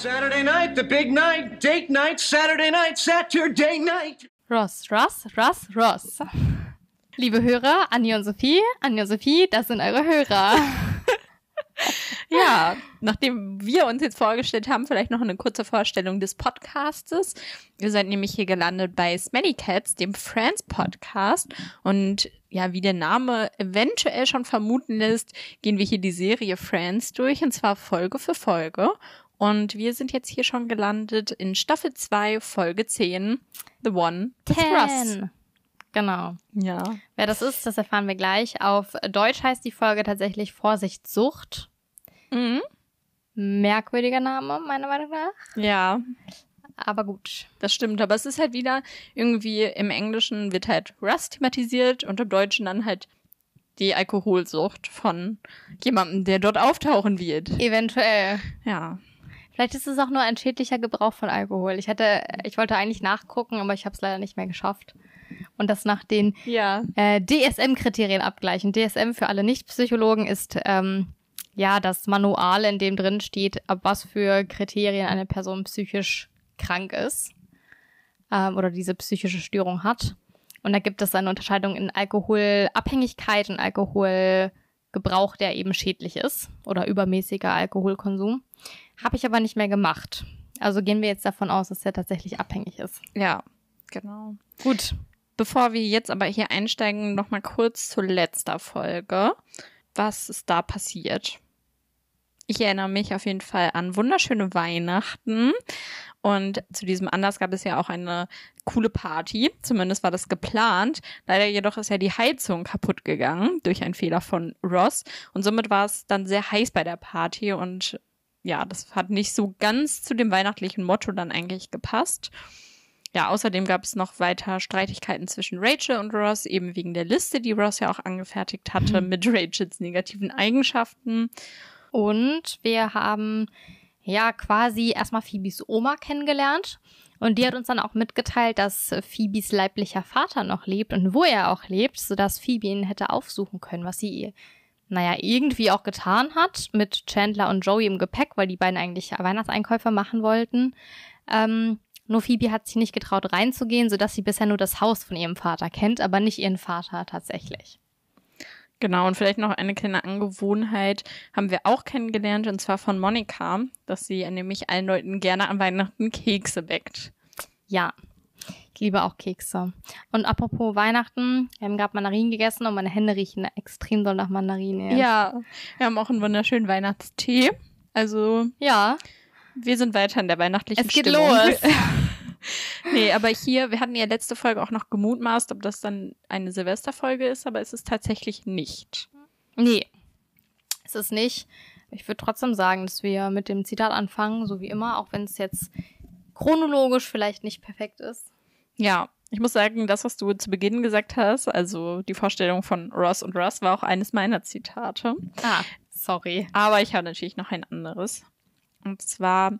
Saturday night, the big night, date night, Saturday night, Saturday night. Ross, Ross, Ross, Ross. Liebe Hörer, Anja und Sophie, Anja und Sophie, das sind eure Hörer. Ja, nachdem wir uns jetzt vorgestellt haben, vielleicht noch eine kurze Vorstellung des Podcastes. Ihr seid nämlich hier gelandet bei Smelly Cats, dem Friends Podcast. Und ja, wie der Name eventuell schon vermuten lässt, gehen wir hier die Serie Friends durch, und zwar Folge für Folge. Und wir sind jetzt hier schon gelandet in Staffel 2, Folge 10, The One with Russ. Genau. Ja. Wer das ist, das erfahren wir gleich. Auf Deutsch heißt die Folge tatsächlich Vorsichtssucht. Mhm. Merkwürdiger Name, meiner Meinung nach. Ja, Aber gut. das stimmt. Aber es ist halt wieder irgendwie im Englischen wird halt Russ thematisiert und im Deutschen dann halt die Alkoholsucht von jemandem, der dort auftauchen wird. Eventuell. Ja. Vielleicht ist es auch nur ein schädlicher Gebrauch von Alkohol. Ich hatte, ich wollte eigentlich nachgucken, aber ich habe es leider nicht mehr geschafft. Und das nach den Ja. äh, DSM-Kriterien abgleichen. DSM für alle Nicht-Psychologen ist ähm, ja das Manual, in dem drin steht, ab was für Kriterien eine Person psychisch krank ist ähm, oder diese psychische Störung hat. Und da gibt es eine Unterscheidung in Alkoholabhängigkeit und Alkoholgebrauch, der eben schädlich ist oder übermäßiger Alkoholkonsum. Habe ich aber nicht mehr gemacht. Also gehen wir jetzt davon aus, dass er tatsächlich abhängig ist. Ja, genau. Gut. Bevor wir jetzt aber hier einsteigen, noch mal kurz zur letzter Folge. Was ist da passiert? Ich erinnere mich auf jeden Fall an wunderschöne Weihnachten. Und zu diesem Anlass gab es ja auch eine coole Party. Zumindest war das geplant. Leider jedoch ist ja die Heizung kaputt gegangen durch einen Fehler von Ross. Und somit war es dann sehr heiß bei der Party. Und ja, das hat nicht so ganz zu dem weihnachtlichen Motto dann eigentlich gepasst. Ja, außerdem gab es noch weiter Streitigkeiten zwischen Rachel und Ross, eben wegen der Liste, die Ross ja auch angefertigt hatte, mit Rachels negativen Eigenschaften. Und wir haben ja quasi erstmal Phoebes Oma kennengelernt. Und die hat uns dann auch mitgeteilt, dass Phoebes leiblicher Vater noch lebt und wo er auch lebt, sodass Phoebe ihn hätte aufsuchen können, was sie, naja, irgendwie auch getan hat mit Chandler und Joey im Gepäck, weil die beiden eigentlich Weihnachtseinkäufe machen wollten. Ähm, nur Phoebe hat sich nicht getraut reinzugehen, sodass sie bisher nur das Haus von ihrem Vater kennt, aber nicht ihren Vater tatsächlich. Genau, und vielleicht noch eine kleine Angewohnheit haben wir auch kennengelernt, und zwar von Monika, dass sie nämlich allen Leuten gerne an Weihnachten Kekse backt. Ja, ich liebe auch Kekse. Und apropos Weihnachten, wir haben gerade Mandarinen gegessen und meine Hände riechen extrem doll nach Mandarinen. jetzt. Ja, wir haben auch einen wunderschönen Weihnachtstee. Also, Ja, wir sind weiter in der weihnachtlichen es geht Stimmung. los. Nee, aber hier, wir hatten ja letzte Folge auch noch gemutmaßt, ob das dann eine Silvesterfolge ist, aber es ist tatsächlich nicht. nee, es ist nicht. Ich würde trotzdem sagen, dass wir mit dem Zitat anfangen, so wie immer, auch wenn es jetzt chronologisch vielleicht nicht perfekt ist. Ja, ich muss sagen, das, was du zu Beginn gesagt hast, also die Vorstellung von Ross und Russ, war auch eines meiner Zitate. Ah, sorry. Aber ich habe natürlich noch ein anderes. Und zwar,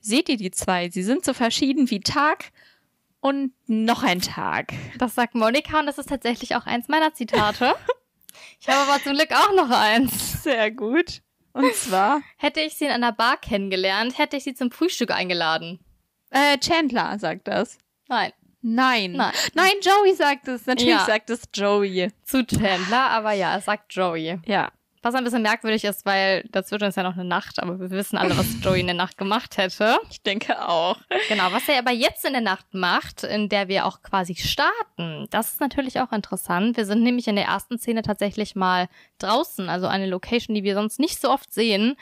seht ihr die zwei? Sie sind so verschieden wie Tag und noch ein Tag. Das sagt Monika und das ist tatsächlich auch eins meiner Zitate. ich habe aber zum Glück auch noch eins. Sehr gut. Und zwar, Hätte ich sie in einer Bar kennengelernt, hätte ich sie zum Frühstück eingeladen. Äh, Chandler sagt das. Nein. Nein. Nein. Nein, Joey sagt es. Natürlich Ja. sagt es Joey. Zu Chandler, aber ja, es sagt Joey. Ja. Was ein bisschen merkwürdig ist, weil dazwischen ist ja noch eine Nacht, aber wir wissen alle, was Joey in der Nacht gemacht hätte. Ich denke auch. Genau, was er aber jetzt in der Nacht macht, in der wir auch quasi starten, das ist natürlich auch interessant. Wir sind nämlich in der ersten Szene tatsächlich mal draußen, also eine Location, die wir sonst nicht so oft sehen.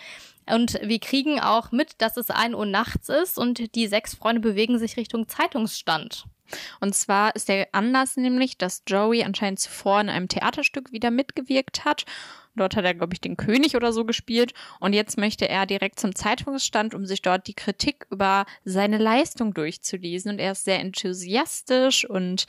Und wir kriegen auch mit, dass es 1 Uhr nachts ist und die sechs Freunde bewegen sich Richtung Zeitungsstand. Und zwar ist der Anlass nämlich, dass Joey anscheinend zuvor in einem Theaterstück wieder mitgewirkt hat. Dort hat er, glaube ich, den König oder so gespielt. Und jetzt möchte er direkt zum Zeitungsstand, um sich dort die Kritik über seine Leistung durchzulesen. Und er ist sehr enthusiastisch und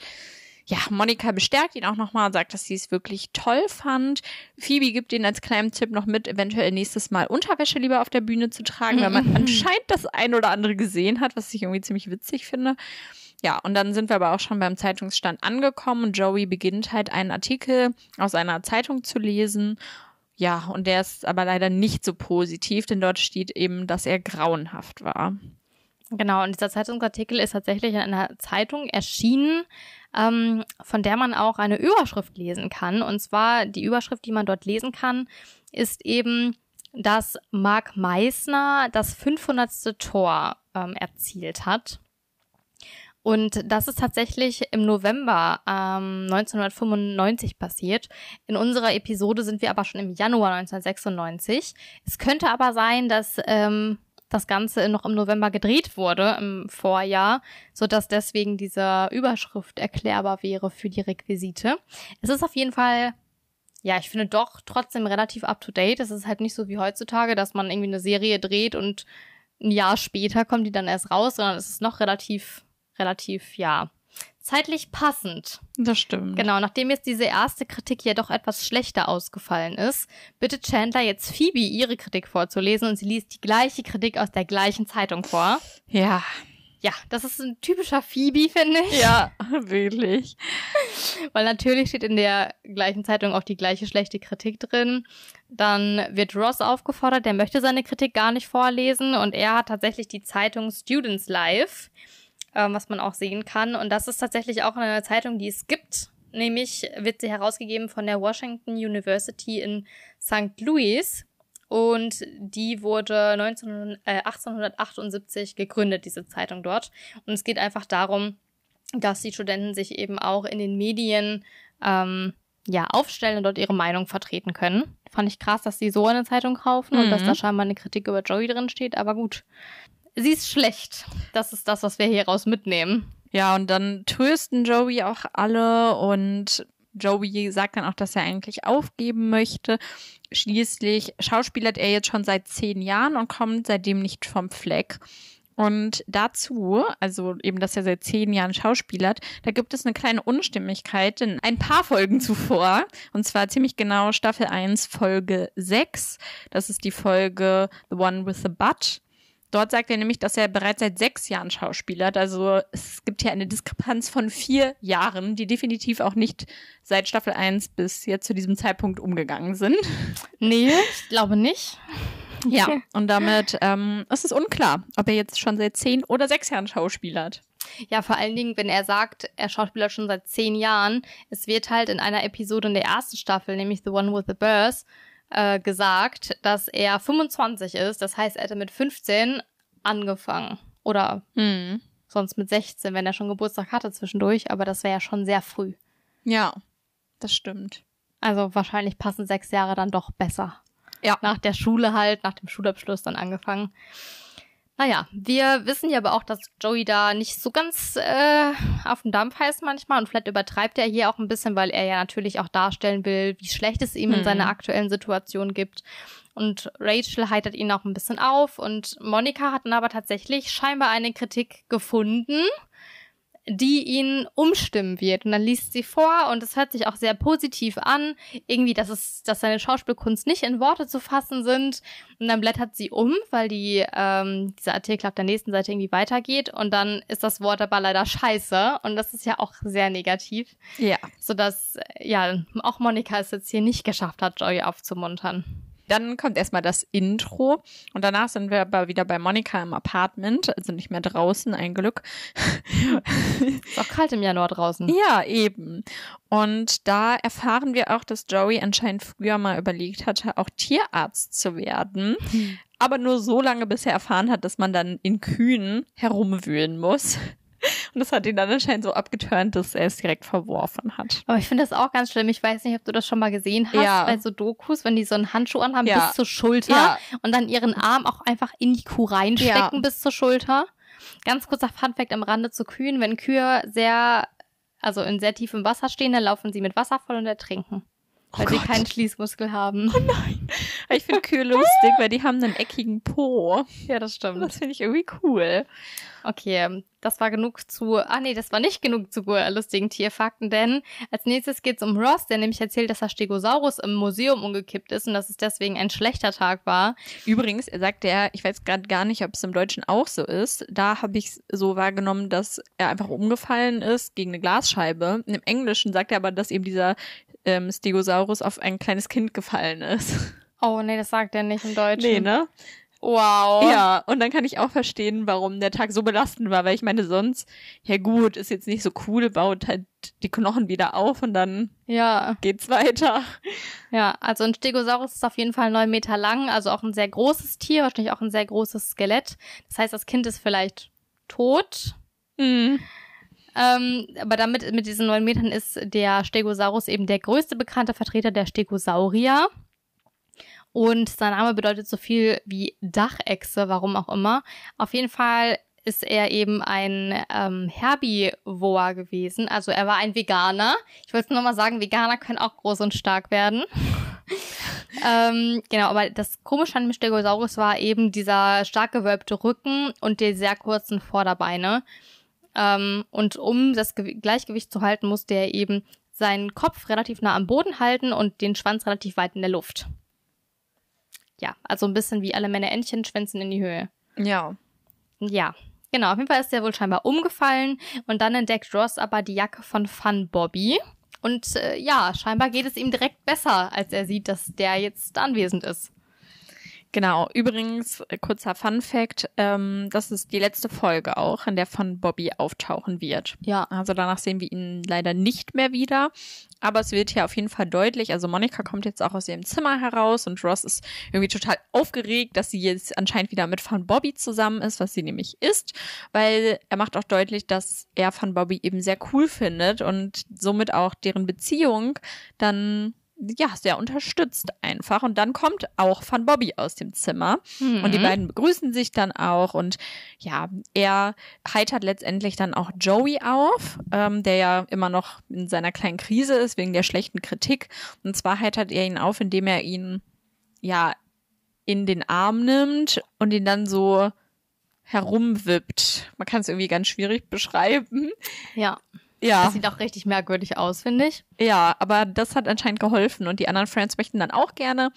ja, Monika bestärkt ihn auch nochmal und sagt, dass sie es wirklich toll fand. Phoebe gibt ihn als kleinen Tipp noch mit, eventuell nächstes Mal Unterwäsche lieber auf der Bühne zu tragen, weil man anscheinend das ein oder andere gesehen hat, was ich irgendwie ziemlich witzig finde. Ja, und dann sind wir aber auch schon beim Zeitungsstand angekommen und Joey beginnt halt einen Artikel aus einer Zeitung zu lesen. Ja, und der ist aber leider nicht so positiv, denn dort steht eben, dass er grauenhaft war. Genau, und dieser Zeitungsartikel ist tatsächlich in einer Zeitung erschienen, ähm, von der man auch eine Überschrift lesen kann. Und zwar die Überschrift, die man dort lesen kann, ist eben, dass Mark Meissner das 500. Tor ähm, erzielt hat. Und das ist tatsächlich im November ähm, 1995 passiert. In unserer Episode sind wir aber schon im Januar 1996. Es könnte aber sein, dass ähm, das Ganze noch im November gedreht wurde, im Vorjahr, sodass deswegen diese Überschrift erklärbar wäre für die Requisite. Es ist auf jeden Fall ja, ich finde doch trotzdem relativ up to date. Es ist halt nicht so wie heutzutage, dass man irgendwie eine Serie dreht und ein Jahr später kommt die dann erst raus, sondern es ist noch relativ relativ, ja, zeitlich passend. Das stimmt. Genau, nachdem jetzt diese erste Kritik ja doch etwas schlechter ausgefallen ist, bittet Chandler jetzt Phoebe ihre Kritik vorzulesen und sie liest die gleiche Kritik aus der gleichen Zeitung vor. Ja. Ja, das ist ein typischer Phoebe, finde ich. Ja, wirklich. Weil natürlich steht in der gleichen Zeitung auch die gleiche schlechte Kritik drin. Dann wird Ross aufgefordert, der möchte seine Kritik gar nicht vorlesen und er hat tatsächlich die Zeitung Students Live ähm, was man auch sehen kann. Und das ist tatsächlich auch eine Zeitung, die es gibt. Nämlich wird sie herausgegeben von der Washington University in St. Louis. Und die wurde 19, äh, 1878 gegründet, diese Zeitung dort. Und es geht einfach darum, dass die Studenten sich eben auch in den Medien ähm, ja, aufstellen und dort ihre Meinung vertreten können. Fand ich krass, dass sie so eine Zeitung kaufen mhm. und dass mhm. da scheinbar eine Kritik über Joey drin steht, aber gut sie ist schlecht. Das ist das, was wir hier raus mitnehmen. Ja, und dann trösten Joey auch alle und Joey sagt dann auch, dass er eigentlich aufgeben möchte. Schließlich schauspielert er jetzt schon seit zehn Jahren und kommt seitdem nicht vom Fleck. Und dazu, also eben, dass er seit zehn Jahren schauspielert, da gibt es eine kleine Unstimmigkeit in ein paar Folgen zuvor. Und zwar ziemlich genau Staffel 1, Folge 6. Das ist die Folge The One with the Butt. Dort sagt er nämlich, dass er bereits seit sechs Jahren schauspielert. Also es gibt hier eine Diskrepanz von vier Jahren, die definitiv auch nicht seit Staffel 1 bis jetzt zu diesem Zeitpunkt umgegangen sind. Nee, ich glaube nicht. Ja, und damit ähm, ist es unklar, ob er jetzt schon seit zehn oder sechs Jahren schauspielert. Ja, vor allen Dingen, wenn er sagt, er schauspielert schon seit zehn Jahren. Es wird halt in einer Episode in der ersten Staffel, nämlich The One with the Birth, äh, gesagt, dass er 25 ist. Das heißt, er hätte mit 15 angefangen. Oder mhm. sonst mit 16, wenn er schon Geburtstag hatte zwischendurch. Aber das wäre ja schon sehr früh. Ja, das stimmt. Also wahrscheinlich passen sechs Jahre dann doch besser. Ja. Nach der Schule halt, nach dem Schulabschluss dann angefangen. Naja, wir wissen ja aber auch, dass Joey da nicht so ganz äh, auf dem Dampf heißt manchmal und vielleicht übertreibt er hier auch ein bisschen, weil er ja natürlich auch darstellen will, wie schlecht es ihm hm. in seiner aktuellen Situation gibt. Und Rachel heitert ihn auch ein bisschen auf und Monika hat dann aber tatsächlich scheinbar eine Kritik gefunden die ihn umstimmen wird. Und dann liest sie vor und es hört sich auch sehr positiv an. Irgendwie, dass es, dass seine Schauspielkunst nicht in Worte zu fassen sind. Und dann blättert sie um, weil die, ähm, dieser Artikel auf der nächsten Seite irgendwie weitergeht. Und dann ist das Wort aber leider scheiße. Und das ist ja auch sehr negativ. Ja. Sodass, ja, auch Monika es jetzt hier nicht geschafft hat, Joy aufzumuntern. Dann kommt erstmal das Intro und danach sind wir aber wieder bei Monika im Apartment, also nicht mehr draußen, ein Glück. Ist auch kalt im Januar draußen. Ja, eben. Und da erfahren wir auch, dass Joey anscheinend früher mal überlegt hatte, auch Tierarzt zu werden. Hm. Aber nur so lange, bis er erfahren hat, dass man dann in Kühen herumwühlen muss. Und das hat ihn dann anscheinend so abgeturnt, dass er es direkt verworfen hat. Aber ich finde das auch ganz schlimm. Ich weiß nicht, ob du das schon mal gesehen hast ja. bei so Dokus, wenn die so einen Handschuh anhaben ja. bis zur Schulter ja. und dann ihren Arm auch einfach in die Kuh reinstecken bis zur Schulter. Ganz kurzer Funfact am Rande zu Kühen. Wenn Kühe sehr, also in sehr tiefem Wasser stehen, dann laufen sie mit Wasser voll und ertrinken. Oh weil Gott. sie keinen Schließmuskel haben. Oh nein. Ich finde Kühe lustig, weil die haben einen eckigen Po. Ja, das stimmt. Das finde ich irgendwie cool. Okay, das war genug zu, ah nee, das war nicht genug zu lustigen Tierfakten, denn als nächstes geht's um Ross, der nämlich erzählt, dass der Stegosaurus im Museum umgekippt ist und dass es deswegen ein schlechter Tag war. Übrigens, er sagte ja, ich weiß gerade gar nicht, ob es im Deutschen auch so ist. Da habe ich so wahrgenommen, dass er einfach umgefallen ist gegen eine Glasscheibe. Im Englischen sagt er aber, dass eben dieser ähm, Stegosaurus auf ein kleines Kind gefallen ist. Oh, nee, das sagt er nicht im Deutschen. Nee, ne? Wow. Ja, und dann kann ich auch verstehen, warum der Tag so belastend war, weil ich meine, sonst, ja gut, ist jetzt nicht so cool, baut halt die Knochen wieder auf und dann Ja. geht's weiter. Ja, also ein Stegosaurus ist auf jeden Fall neun Meter lang, also auch ein sehr großes Tier, wahrscheinlich auch ein sehr großes Skelett. Das heißt, das Kind ist vielleicht tot. Mhm. Ähm, aber damit mit diesen neun Metern ist der Stegosaurus eben der größte bekannte Vertreter der Stegosaurier. Und sein Name bedeutet so viel wie Dachechse, warum auch immer. Auf jeden Fall ist er eben ein ähm, Herbivor gewesen. Also er war ein Veganer. Ich wollte nur mal sagen, Veganer können auch groß und stark werden. ähm, genau, aber das Komische an dem Stegosaurus war eben dieser stark gewölbte Rücken und die sehr kurzen Vorderbeine. Ähm, und um das Gew Gleichgewicht zu halten, musste er eben seinen Kopf relativ nah am Boden halten und den Schwanz relativ weit in der Luft. Ja, also ein bisschen wie alle Männer Entchen schwänzen in die Höhe. Ja. Ja, genau. Auf jeden Fall ist er wohl scheinbar umgefallen und dann entdeckt Ross aber die Jacke von Fun Bobby. Und äh, ja, scheinbar geht es ihm direkt besser, als er sieht, dass der jetzt anwesend ist. Genau. Übrigens, äh, kurzer Fun Fact, ähm, das ist die letzte Folge auch, in der von Bobby auftauchen wird. Ja. Also danach sehen wir ihn leider nicht mehr wieder. Aber es wird hier auf jeden Fall deutlich. Also Monika kommt jetzt auch aus ihrem Zimmer heraus und Ross ist irgendwie total aufgeregt, dass sie jetzt anscheinend wieder mit Van Bobby zusammen ist, was sie nämlich ist, weil er macht auch deutlich, dass er Van Bobby eben sehr cool findet und somit auch deren Beziehung dann ja, sehr unterstützt einfach. Und dann kommt auch Van Bobby aus dem Zimmer. Mhm. Und die beiden begrüßen sich dann auch. Und ja, er heitert letztendlich dann auch Joey auf, ähm, der ja immer noch in seiner kleinen Krise ist wegen der schlechten Kritik. Und zwar heitert er ihn auf, indem er ihn ja in den Arm nimmt und ihn dann so herumwippt. Man kann es irgendwie ganz schwierig beschreiben. Ja. Ja. Das sieht auch richtig merkwürdig aus, finde ich. Ja, aber das hat anscheinend geholfen und die anderen Friends möchten dann auch gerne,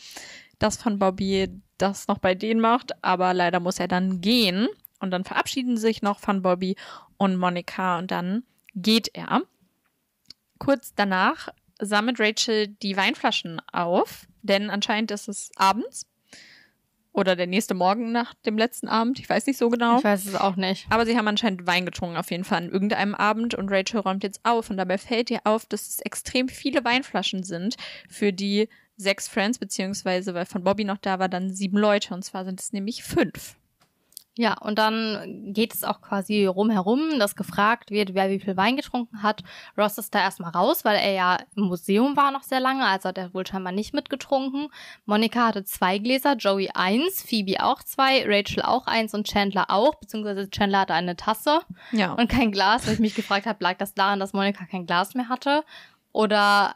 dass Van Bobby das noch bei denen macht, aber leider muss er dann gehen und dann verabschieden sich noch Van Bobby und Monika und dann geht er. Kurz danach sammelt Rachel die Weinflaschen auf, denn anscheinend ist es abends oder der nächste Morgen nach dem letzten Abend, ich weiß nicht so genau. Ich weiß es auch nicht. Aber sie haben anscheinend Wein getrunken, auf jeden Fall an irgendeinem Abend. Und Rachel räumt jetzt auf. Und dabei fällt ihr auf, dass es extrem viele Weinflaschen sind für die sechs Friends, beziehungsweise, weil von Bobby noch da war, dann sieben Leute. Und zwar sind es nämlich fünf. Ja, und dann geht es auch quasi rumherum, dass gefragt wird, wer wie viel Wein getrunken hat. Ross ist da erstmal raus, weil er ja im Museum war noch sehr lange, also hat er wohl scheinbar nicht mitgetrunken. Monika hatte zwei Gläser, Joey eins, Phoebe auch zwei, Rachel auch eins und Chandler auch, beziehungsweise Chandler hatte eine Tasse Ja. und kein Glas. Weil ich mich gefragt habe, lag das daran, dass Monika kein Glas mehr hatte? Oder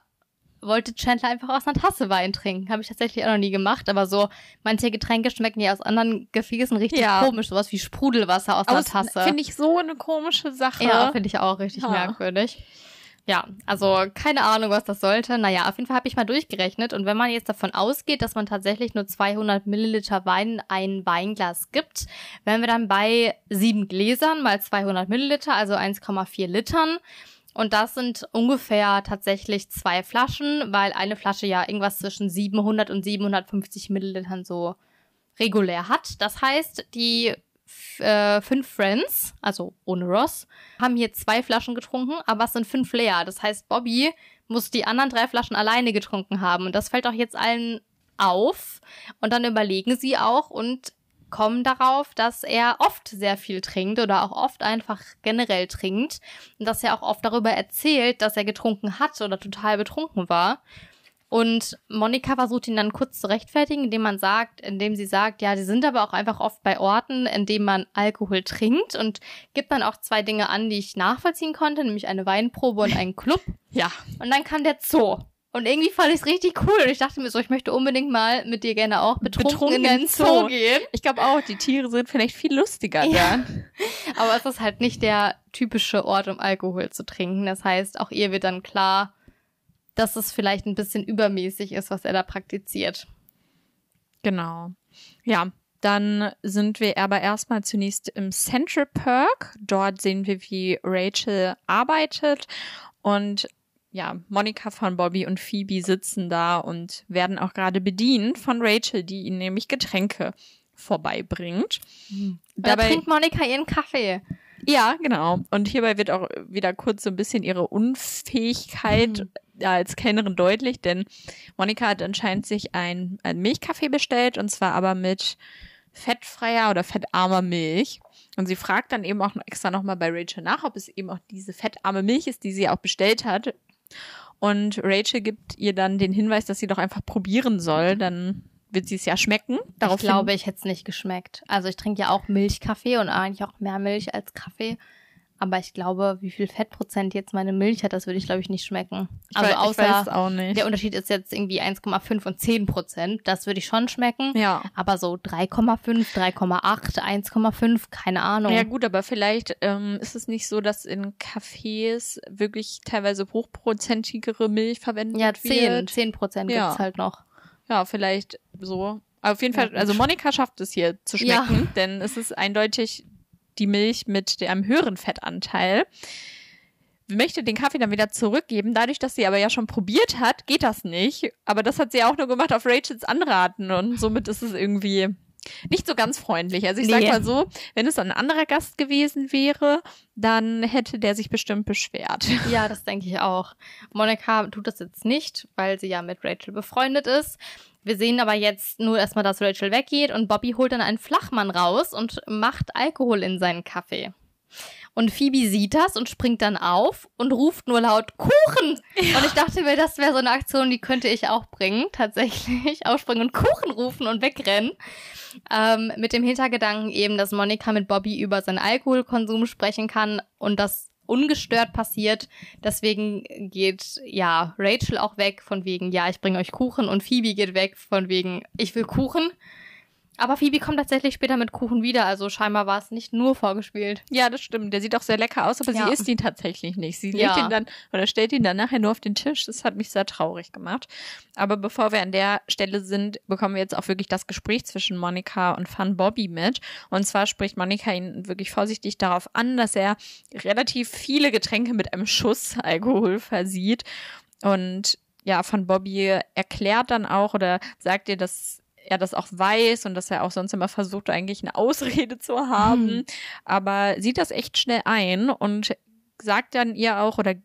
wollte Chandler einfach aus einer Tasse Wein trinken. Habe ich tatsächlich auch noch nie gemacht, aber so manche Getränke schmecken ja aus anderen Gefäßen richtig Ja. komisch, sowas wie Sprudelwasser aus einer Tasse. Finde ich so eine komische Sache. Ja, finde ich auch richtig Ja. merkwürdig. Ja, also keine Ahnung, was das sollte. Naja, auf jeden Fall habe ich mal durchgerechnet und wenn man jetzt davon ausgeht, dass man tatsächlich nur 200 Milliliter Wein in ein Weinglas gibt, wären wir dann bei sieben Gläsern mal 200 Milliliter, also 1,4 Litern. Und das sind ungefähr tatsächlich zwei Flaschen, weil eine Flasche ja irgendwas zwischen 700 und 750 Millilitern so regulär hat. Das heißt, die äh, fünf Friends, also ohne Ross, haben hier zwei Flaschen getrunken, aber es sind fünf leer. Das heißt, Bobby muss die anderen drei Flaschen alleine getrunken haben. Und das fällt auch jetzt allen auf. Und dann überlegen sie auch und kommen darauf, dass er oft sehr viel trinkt oder auch oft einfach generell trinkt. Und dass er auch oft darüber erzählt, dass er getrunken hat oder total betrunken war. Und Monika versucht ihn dann kurz zu rechtfertigen, indem man sagt, indem sie sagt, ja, sie sind aber auch einfach oft bei Orten, in denen man Alkohol trinkt und gibt dann auch zwei Dinge an, die ich nachvollziehen konnte, nämlich eine Weinprobe und einen Club. Ja. Und dann kam der Zoo. Und irgendwie fand ich es richtig cool. Und ich dachte mir so, ich möchte unbedingt mal mit dir gerne auch betrunken, Betrunken in den Zoo. gehen. Ich glaube auch, die Tiere sind vielleicht viel lustiger Ja. dann. Aber es ist halt nicht der typische Ort, um Alkohol zu trinken. Das heißt, auch ihr wird dann klar, dass es vielleicht ein bisschen übermäßig ist, was er da praktiziert. Genau. Ja, dann sind wir aber erstmal zunächst im Central Perk. Dort sehen wir, wie Rachel arbeitet und ja, Monika von Bobby und Phoebe sitzen da und werden auch gerade bedient von Rachel, die ihnen nämlich Getränke vorbeibringt. Da trinkt Monika ihren Kaffee. Ja, genau. Und hierbei wird auch wieder kurz so ein bisschen ihre Unfähigkeit Mhm. als Kellnerin deutlich, denn Monika hat anscheinend sich ein, ein Milchkaffee bestellt und zwar aber mit fettfreier oder fettarmer Milch. Und sie fragt dann eben auch noch extra nochmal bei Rachel nach, ob es eben auch diese fettarme Milch ist, die sie auch bestellt hat. Und Rachel gibt ihr dann den Hinweis, dass sie doch einfach probieren soll, dann wird sie es ja schmecken. ich glaube, ich hätte es nicht geschmeckt. Also ich trinke ja auch Milchkaffee und eigentlich auch mehr Milch als Kaffee. Aber ich glaube, wie viel Fettprozent jetzt meine Milch hat, das würde ich, glaube ich, nicht schmecken. ich Also weiß, ich außer weiß auch nicht. der Unterschied ist jetzt irgendwie 1,5 und 10 Prozent. Das würde ich schon schmecken. ja. Aber so 3,5, 3,8, 1,5, keine Ahnung. Ja gut, aber vielleicht ähm, ist es nicht so, dass in Cafés wirklich teilweise hochprozentigere Milch verwendet Ja, 10, wird. 10 Prozent Ja. gibt's halt noch. Ja, vielleicht so. Aber auf jeden Ja, Fall, also Monika schafft es hier zu Ja. schmecken, denn es ist eindeutig die Milch mit einem höheren Fettanteil. Möchte den Kaffee dann wieder zurückgeben. Dadurch, dass sie aber ja schon probiert hat, geht das nicht. Aber das hat sie auch nur gemacht auf Rachels Anraten und somit ist es irgendwie nicht so ganz freundlich. Also ich sag Nee. mal so, wenn es ein anderer Gast gewesen wäre, dann hätte der sich bestimmt beschwert. Ja, das denke ich auch. Monika tut das jetzt nicht, weil sie ja mit Rachel befreundet ist. Wir sehen aber jetzt nur erstmal, dass Rachel weggeht und Bobby holt dann einen Flachmann raus und macht Alkohol in seinen Kaffee. Und Phoebe sieht das und springt dann auf und ruft nur laut Kuchen. Und ich dachte mir, das wäre so eine Aktion, die könnte ich auch bringen, tatsächlich. Aufspringen und Kuchen rufen und wegrennen. Ähm, mit dem Hintergedanken eben, dass Monika mit Bobby über seinen Alkoholkonsum sprechen kann und das ungestört passiert. Deswegen geht ja Rachel auch weg von wegen, ja, ich bringe euch Kuchen und Phoebe geht weg von wegen, ich will Kuchen. Aber Phoebe kommt tatsächlich später mit Kuchen wieder, also scheinbar war es nicht nur vorgespielt. Ja, das stimmt. Der sieht auch sehr lecker aus, aber Ja. sie isst ihn tatsächlich nicht. Sie Ja. legt ihn dann oder stellt ihn dann nachher nur auf den Tisch. Das hat mich sehr traurig gemacht. Aber bevor wir an der Stelle sind, bekommen wir jetzt auch wirklich das Gespräch zwischen Monika und Fun Bobby mit. Und zwar spricht Monika ihn wirklich vorsichtig darauf an, dass er relativ viele Getränke mit einem Schuss Alkohol versieht. Und ja, Fun Bobby erklärt dann auch oder sagt ihr, dass er das auch weiß und dass er auch sonst immer versucht, eigentlich eine Ausrede zu haben Hm. aber sieht das echt schnell ein und sagt dann ihr auch oder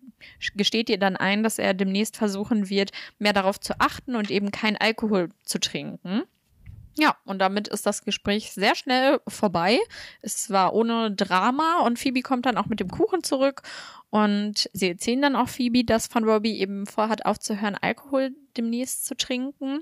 gesteht ihr dann ein, dass er demnächst versuchen wird, mehr darauf zu achten und eben kein Alkohol zu trinken. Ja, und damit ist das Gespräch sehr schnell vorbei. Es war ohne Drama und Phoebe kommt dann auch mit dem Kuchen zurück und sie erzählen dann auch Phoebe, dass Von Robbie eben vorhat, aufzuhören, Alkohol demnächst zu trinken.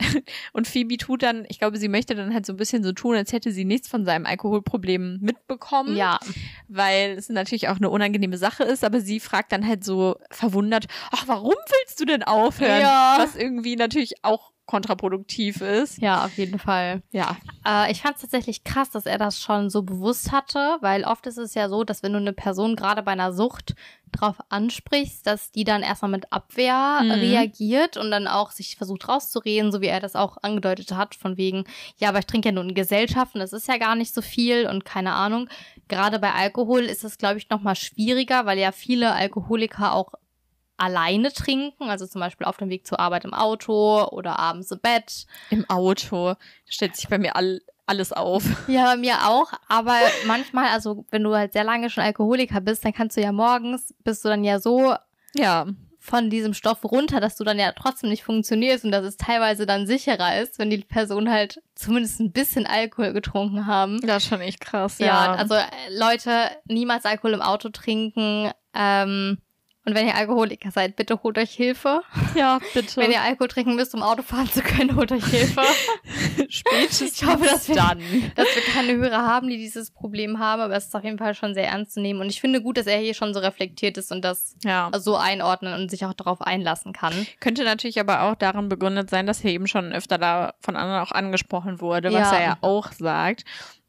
Und Phoebe tut dann, ich glaube, sie möchte dann halt so ein bisschen so tun, als hätte sie nichts von seinem Alkoholproblem mitbekommen Ja, weil es natürlich auch eine unangenehme Sache ist, aber sie fragt dann halt so verwundert, ach, warum willst du denn aufhören? Ja. Was irgendwie natürlich auch kontraproduktiv ist. ja, auf jeden Fall. Ja, Äh, ich fand es tatsächlich krass, dass er das schon so bewusst hatte, weil oft ist es ja so, dass wenn du eine Person gerade bei einer Sucht drauf ansprichst, dass die dann erstmal mit Abwehr Mhm. reagiert und dann auch sich versucht rauszureden, so wie er das auch angedeutet hat, von wegen, ja, aber ich trinke ja nur in Gesellschaft und es ist ja gar nicht so viel und keine Ahnung. Gerade bei Alkohol ist es, glaube ich, noch mal schwieriger, weil ja viele Alkoholiker auch alleine trinken, also zum Beispiel auf dem Weg zur Arbeit im Auto oder abends im Bett. im Auto stellt sich bei mir all, alles auf. Ja, bei mir auch. Aber manchmal, also wenn du halt sehr lange schon Alkoholiker bist, dann kannst du ja morgens, bist du dann ja so Ja, von diesem Stoff runter, dass du dann ja trotzdem nicht funktionierst und dass es teilweise dann sicherer ist, wenn die Person halt zumindest ein bisschen Alkohol getrunken haben. das ist schon echt krass. Ja, Ja, also äh, Leute, niemals Alkohol im Auto trinken. Ähm, und wenn ihr Alkoholiker seid, bitte holt euch Hilfe. ja, bitte. Wenn ihr Alkohol trinken müsst, um Auto fahren zu können, holt euch Hilfe. spätestens Ich hoffe, dass wir- dann. dass wir keine Hörer haben, die dieses Problem haben, aber es ist auf jeden Fall schon sehr ernst zu nehmen. Und ich finde gut, dass er hier schon so reflektiert ist und das Ja. so einordnen und sich auch darauf einlassen kann. Könnte natürlich aber auch daran begründet sein, dass er eben schon öfter da von anderen auch angesprochen wurde, was Ja. er ja auch sagt.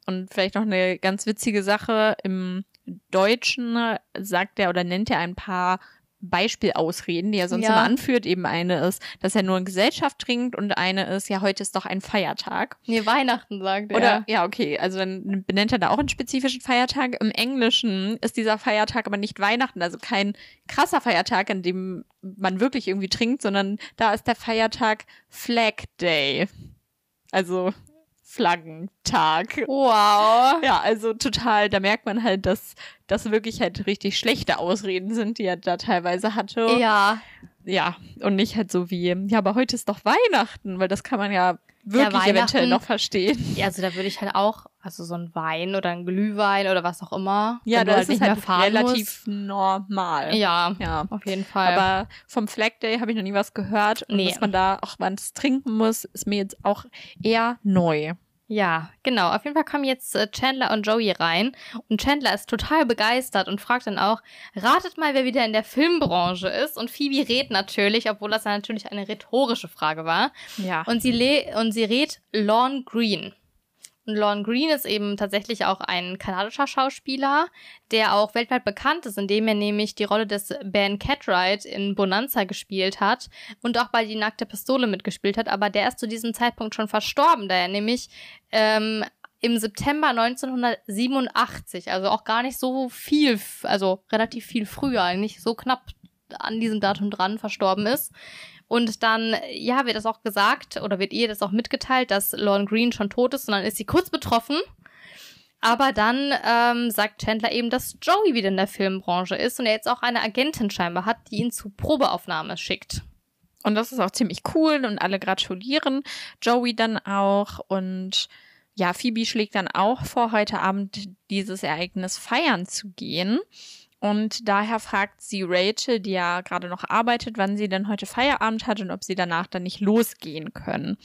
Und vielleicht noch eine ganz witzige Sache. Im Deutschen sagt er oder nennt er ein paar Beispielausreden, die er sonst Ja. immer anführt. Eben eine ist, dass er nur in Gesellschaft trinkt und eine ist, ja, heute ist doch ein Feiertag. Nee, Weihnachten sagt er. Oder, ja, okay, also dann benennt er da auch einen spezifischen Feiertag. Im Englischen ist dieser Feiertag aber nicht Weihnachten, also kein krasser Feiertag, an dem man wirklich irgendwie trinkt, sondern da ist der Feiertag Flag Day. Also Flaggentag. Wow. Ja, also total, da merkt man halt, dass das wirklich halt richtig schlechte Ausreden sind, die er da teilweise hatte. Ja, Ja, und nicht halt so wie, ja, aber heute ist doch Weihnachten, weil das kann man ja wirklich eventuell noch verstehen. Ja, also da würde ich halt auch, also so ein Wein oder ein Glühwein oder was auch immer. Ja, da halt ist es halt relativ normal. musst. Ja, Ja. auf jeden Fall. Aber vom Flag Day habe ich noch nie was gehört. Und Nee. dass man da auch was trinken muss, ist mir jetzt auch eher neu. Ja, genau. Auf jeden Fall kommen jetzt äh, Chandler und Joey rein. Und Chandler ist total begeistert und fragt dann auch, ratet mal, wer wieder in der Filmbranche ist. Und Phoebe rät natürlich, obwohl das ja natürlich eine rhetorische Frage war. Ja. Und sie, le und sie rät Lorne Green. Und Lorne Green ist eben tatsächlich auch ein kanadischer Schauspieler, der auch weltweit bekannt ist, indem er nämlich die Rolle des Ben Cartwright in Bonanza gespielt hat und auch bei Die nackte Pistole mitgespielt hat. Aber der ist zu diesem Zeitpunkt schon verstorben, da er nämlich ähm, im September 1987, also auch gar nicht so viel, also relativ viel früher, eigentlich so knapp an diesem Datum dran verstorben ist. Und dann, ja, wird das auch gesagt oder wird ihr das auch mitgeteilt, dass Lorne Green schon tot ist und dann ist sie kurz betroffen. Aber dann ähm, sagt Chandler eben, dass Joey wieder in der Filmbranche ist und er jetzt auch eine Agentin scheinbar hat, die ihn zu Probeaufnahme schickt. Und das ist auch ziemlich cool und alle gratulieren. Joey dann auch und ja, Phoebe schlägt dann auch vor, heute Abend dieses Ereignis feiern zu gehen. Und daher fragt sie Rachel, die ja gerade noch arbeitet, wann sie denn heute Feierabend hat und ob sie danach dann nicht losgehen können.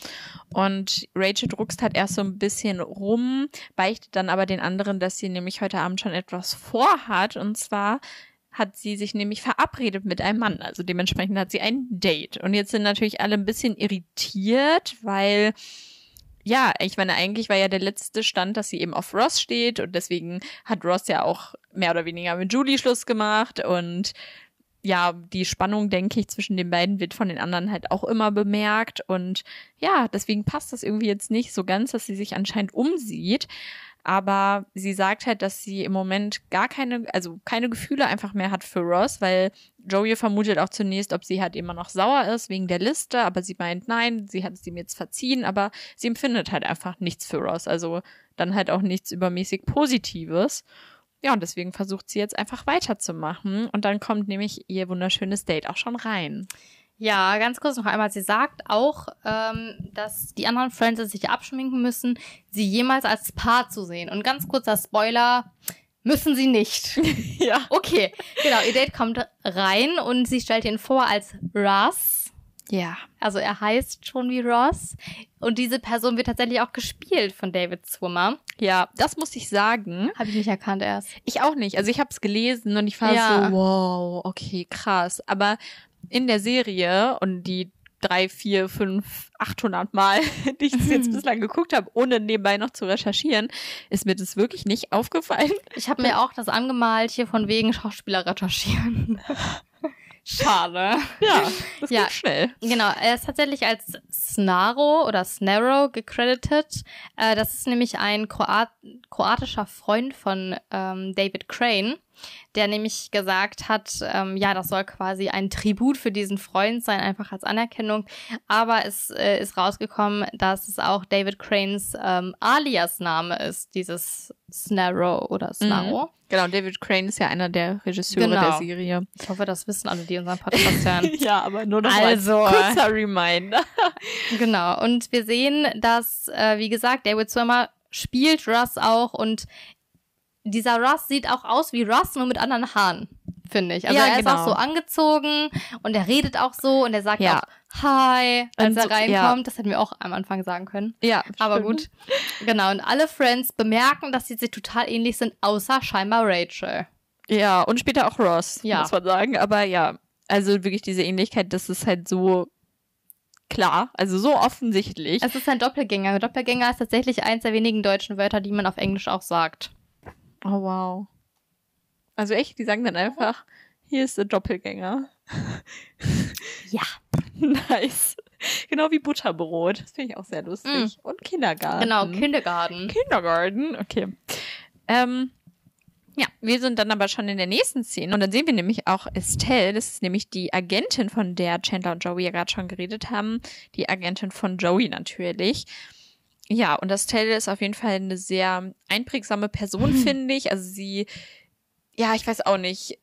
Und Rachel druckst halt erst so ein bisschen rum, beichtet dann aber den anderen, dass sie nämlich heute Abend schon etwas vorhat. Und zwar hat sie sich nämlich verabredet mit einem Mann. Also dementsprechend hat sie ein Date. Und jetzt sind natürlich alle ein bisschen irritiert, weil ja, ich meine, eigentlich war ja der letzte Stand, dass sie eben auf Ross steht und deswegen hat Ross ja auch mehr oder weniger mit Julie Schluss gemacht und ja, die Spannung, denke ich, zwischen den beiden wird von den anderen halt auch immer bemerkt und ja, deswegen passt das irgendwie jetzt nicht so ganz, dass sie sich anscheinend umsieht. Aber sie sagt halt, dass sie im Moment gar keine, also keine Gefühle einfach mehr hat für Ross, weil Joey vermutet auch zunächst, ob sie halt immer noch sauer ist wegen der Liste, aber sie meint, nein, sie hat es ihm jetzt verziehen, aber sie empfindet halt einfach nichts für Ross, also dann halt auch nichts übermäßig Positives. Ja, und deswegen versucht sie jetzt einfach weiterzumachen und dann kommt nämlich ihr wunderschönes Date auch schon rein. Ja, ganz kurz noch einmal. Sie sagt auch, ähm, dass die anderen Friends sich abschminken müssen, sie jemals als Paar zu sehen. Und ganz kurzer Spoiler, müssen sie nicht. Ja. Okay, genau. Ihr Date kommt rein und sie stellt ihn vor als Russ. Ja. Also er heißt schon wie Ross. Und diese Person wird tatsächlich auch gespielt von David Swimmer. Ja, das muss ich sagen. Habe ich nicht erkannt erst. Ich auch nicht. Also ich habe es gelesen und ich war Ja. so, wow, okay, krass. Aber in der Serie und die drei, vier, fünf, 800 Mal, die ich das jetzt bislang geguckt habe, ohne nebenbei noch zu recherchieren, ist mir das wirklich nicht aufgefallen. Ich habe mir auch das angemalt hier von wegen Schauspieler recherchieren. Schade. Ja, das Ja. ging schnell. Genau, er ist tatsächlich als Snaro oder Snarrow gecredited. Äh, das ist nämlich ein Kroat kroatischer Freund von ähm, David Crane, der nämlich gesagt hat, ähm, ja, das soll quasi ein Tribut für diesen Freund sein, einfach als Anerkennung. Aber es äh, ist rausgekommen, dass es auch David Cranes ähm, Alias-Name ist, dieses Snarrow oder Snarrow. Genau, David Crane ist ja einer der Regisseure Genau. der Serie. Ich hoffe, das wissen alle, die unseren Podcast hören. Ja, aber nur noch Also. mal als kurzer Reminder. Genau. Und wir sehen, dass, äh, wie gesagt, David Swimmer spielt Russ auch und dieser Russ sieht auch aus wie Russ, nur mit anderen Haaren, finde ich. Also Ja, er ist genau. auch so angezogen und er redet auch so und er sagt Ja. auch Hi, als er reinkommt. ja. Das hätten wir auch am Anfang sagen können. Ja, Aber stimmt. gut. Genau. Und alle Friends bemerken, dass sie sich total ähnlich sind, außer scheinbar Rachel. Ja, und später auch Ross, Ja. muss man sagen. Aber ja, also wirklich diese Ähnlichkeit, das ist halt so klar, also so offensichtlich. Es ist ein Doppelgänger. Doppelgänger ist tatsächlich eins der wenigen deutschen Wörter, die man auf Englisch auch sagt. Oh wow. Also echt, die sagen dann einfach, Hier ist der Doppelgänger. Ja. nice. Genau wie Butterbrot. Das finde ich auch sehr lustig. Und Kindergarten. Genau, Kindergarten. Kindergarten. Okay. Ähm, ja, wir sind dann aber schon in der nächsten Szene und dann sehen wir nämlich auch Estelle, das ist nämlich die Agentin, von der Chandler und Joey ja gerade schon geredet haben, die Agentin von Joey natürlich. Ja, und Estelle ist auf jeden Fall eine sehr einprägsame Person, finde ich. Also sie, ja, ich weiß auch nicht,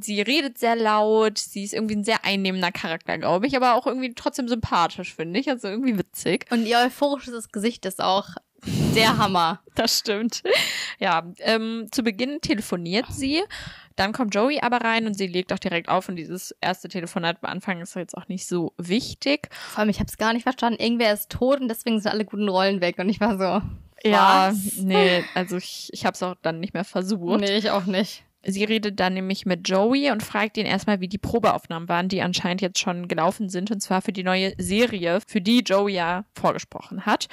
sie redet sehr laut, sie ist irgendwie ein sehr einnehmender Charakter, glaube ich, aber auch irgendwie trotzdem sympathisch, finde ich, also irgendwie witzig. Und ihr euphorisches Gesicht ist auch der Hammer. Das stimmt. Ja, ähm, zu Beginn telefoniert sie, dann kommt Joey aber rein und sie legt auch direkt auf und dieses erste Telefonat am Anfang ist jetzt auch nicht so wichtig. Vor allem, ich habe es gar nicht verstanden. Irgendwer ist tot und deswegen sind alle guten Rollen weg. Und ich war so, Ja, was? nee, also ich, ich habe es auch dann nicht mehr versucht. Nee, ich auch nicht. Sie redet dann nämlich mit Joey und fragt ihn erstmal, wie die Probeaufnahmen waren, die anscheinend jetzt schon gelaufen sind, und zwar für die neue Serie, für die Joey ja vorgesprochen hat.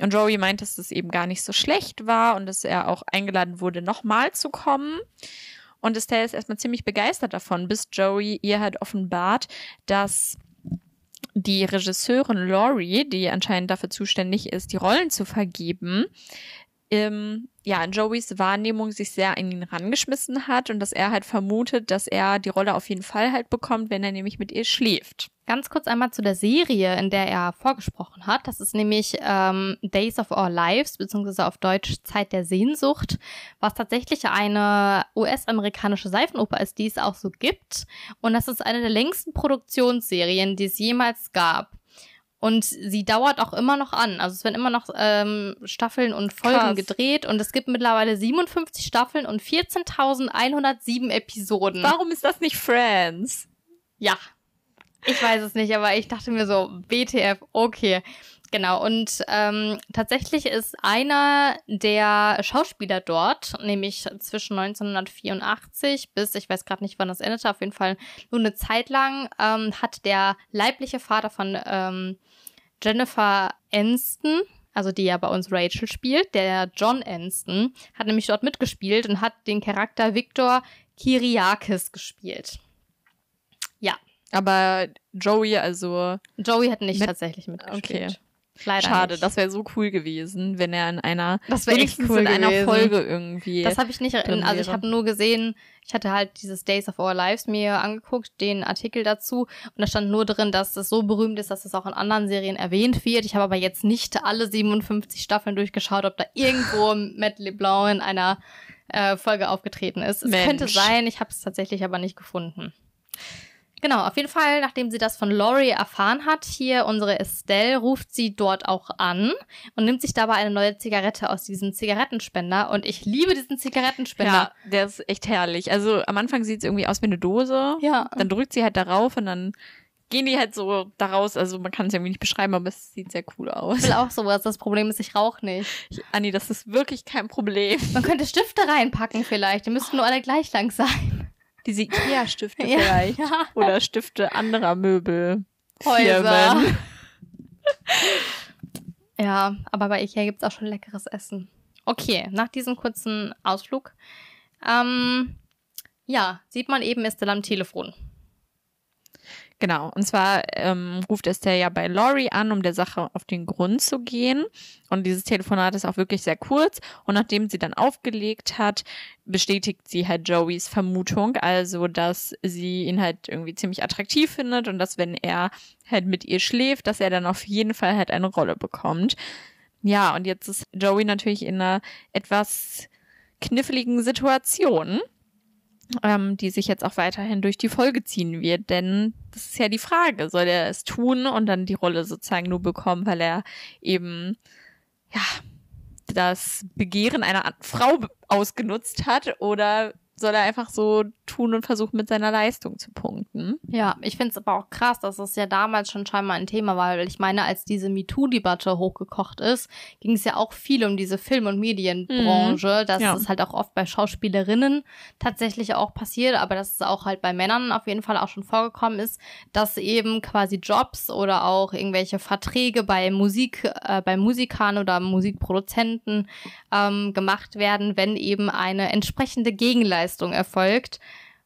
Und Joey meint, dass das eben gar nicht so schlecht war und dass er auch eingeladen wurde, nochmal zu kommen. Und Estelle ist erstmal ziemlich begeistert davon, bis Joey ihr halt offenbart, dass die Regisseurin Laurie, die anscheinend dafür zuständig ist, die Rollen zu vergeben, ähm, ja, in Joeys Wahrnehmung sich sehr an ihn rangeschmissen hat und dass er halt vermutet, dass er die Rolle auf jeden Fall halt bekommt, wenn er nämlich mit ihr schläft. Ganz kurz einmal zu der Serie, in der er vorgesprochen hat. Das ist nämlich ähm, Days of Our Lives, beziehungsweise auf Deutsch Zeit der Sehnsucht, was tatsächlich eine US-amerikanische Seifenoper ist, die es auch so gibt. Und das ist eine der längsten Produktionsserien, die es jemals gab. Und sie dauert auch immer noch an. Also es werden immer noch ähm, Staffeln und Folgen Krass. gedreht. Und es gibt mittlerweile 57 Staffeln und 14.107 Episoden. Warum ist das nicht Friends? Ja. Ich weiß es nicht, aber ich dachte mir so, BTF, okay. Genau, und ähm, tatsächlich ist einer der Schauspieler dort, nämlich zwischen 1984 bis, ich weiß gerade nicht, wann das endete, auf jeden Fall nur eine Zeit lang, ähm, hat der leibliche Vater von ähm, Jennifer Aniston, also die ja bei uns Rachel spielt, der John Aniston, hat nämlich dort mitgespielt und hat den Charakter Victor Kiriakis gespielt. Ja, Aber Joey, also Joey hat nicht Mit- tatsächlich mitgespielt. Okay. Leider schade, nicht. das wäre so cool gewesen, wenn er in einer Das wenigstens cool in einer gewesen. Folge irgendwie. Das habe ich nicht, also ich habe nur gesehen, ich hatte halt dieses Days of Our Lives mir angeguckt, den Artikel dazu und da stand nur drin, dass es so berühmt ist, dass es auch in anderen Serien erwähnt wird. Ich habe aber jetzt nicht alle 57 Staffeln durchgeschaut, ob da irgendwo Matt LeBlanc in einer äh, Folge aufgetreten ist. Es Mensch. könnte sein, ich habe es tatsächlich aber nicht gefunden. Genau, auf jeden Fall, nachdem sie das von Laurie erfahren hat, hier unsere Estelle, ruft sie dort auch an und nimmt sich dabei eine neue Zigarette aus diesem Zigarettenspender. Und ich liebe diesen Zigarettenspender. ja, der ist echt herrlich. Also am Anfang sieht es irgendwie aus wie eine Dose. Ja. Dann drückt sie halt darauf und dann gehen die halt so daraus. Also man kann es irgendwie nicht beschreiben, aber es sieht sehr cool aus. Ich will auch sowas. Das Problem ist, ich rauche nicht. Ich, Anni, das ist wirklich kein Problem. Man könnte Stifte reinpacken vielleicht. Die müssten nur alle gleich lang sein. Diese Ikea-Stifte Ja, vielleicht. ja. Oder Stifte anderer Möbel. Häuser. Ja, aber bei Ikea gibt's auch schon leckeres Essen. Okay, nach diesem kurzen Ausflug, ähm, ja, sieht man eben Estelle am Telefon. Genau, und zwar ähm, ruft Estelle ja bei Laurie an, um der Sache auf den Grund zu gehen. Und dieses Telefonat ist auch wirklich sehr kurz. Und nachdem sie dann aufgelegt hat, bestätigt sie halt Joeys Vermutung, also dass sie ihn halt irgendwie ziemlich attraktiv findet und dass wenn er halt mit ihr schläft, dass er dann auf jeden Fall halt eine Rolle bekommt. Ja, und jetzt ist Joey natürlich in einer etwas kniffligen Situation ähm, die sich jetzt auch weiterhin durch die Folge ziehen wird. Denn das ist ja die Frage, soll er es tun und dann die Rolle sozusagen nur bekommen, weil er eben, ja, das Begehren einer Frau ausgenutzt hat oder soll er einfach so tun und versuchen, mit seiner Leistung zu punkten? Ja, ich finde es aber auch krass, dass es ja damals schon scheinbar ein Thema war, weil ich meine, als diese MeToo-Debatte hochgekocht ist, ging es ja auch viel um diese Film- und Medienbranche, dass Ja. es halt auch oft bei Schauspielerinnen tatsächlich auch passiert, aber dass es auch halt bei Männern auf jeden Fall auch schon vorgekommen ist, dass eben quasi Jobs oder auch irgendwelche Verträge bei Musik, äh, bei Musikern oder Musikproduzenten ähm, gemacht werden, wenn eben eine entsprechende Gegenleistung erfolgt.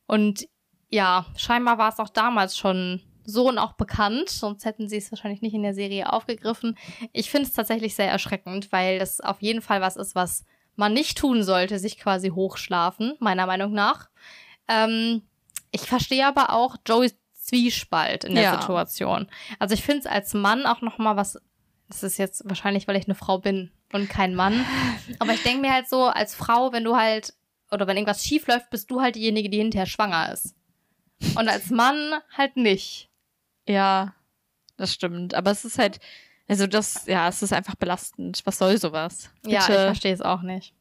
Und ja, scheinbar war es auch damals schon so und auch bekannt, sonst hätten sie es wahrscheinlich nicht in der Serie aufgegriffen. Ich finde es tatsächlich sehr erschreckend, weil das auf jeden Fall was ist, was man nicht tun sollte, sich quasi hochschlafen, meiner Meinung nach. Ähm, ich verstehe aber auch Joeys Zwiespalt in der Ja. Situation. Also ich finde es als Mann auch noch mal was. Das ist jetzt wahrscheinlich, weil ich eine Frau bin und kein Mann. Aber ich denke mir halt so, als Frau, wenn du halt oder wenn irgendwas schief läuft, bist du halt diejenige, die hinterher schwanger ist. Und als Mann halt nicht. Ja, das stimmt. Aber es ist halt, also das, ja, es ist einfach belastend. Was soll sowas? Bitte Ja, ich verstehe es auch nicht.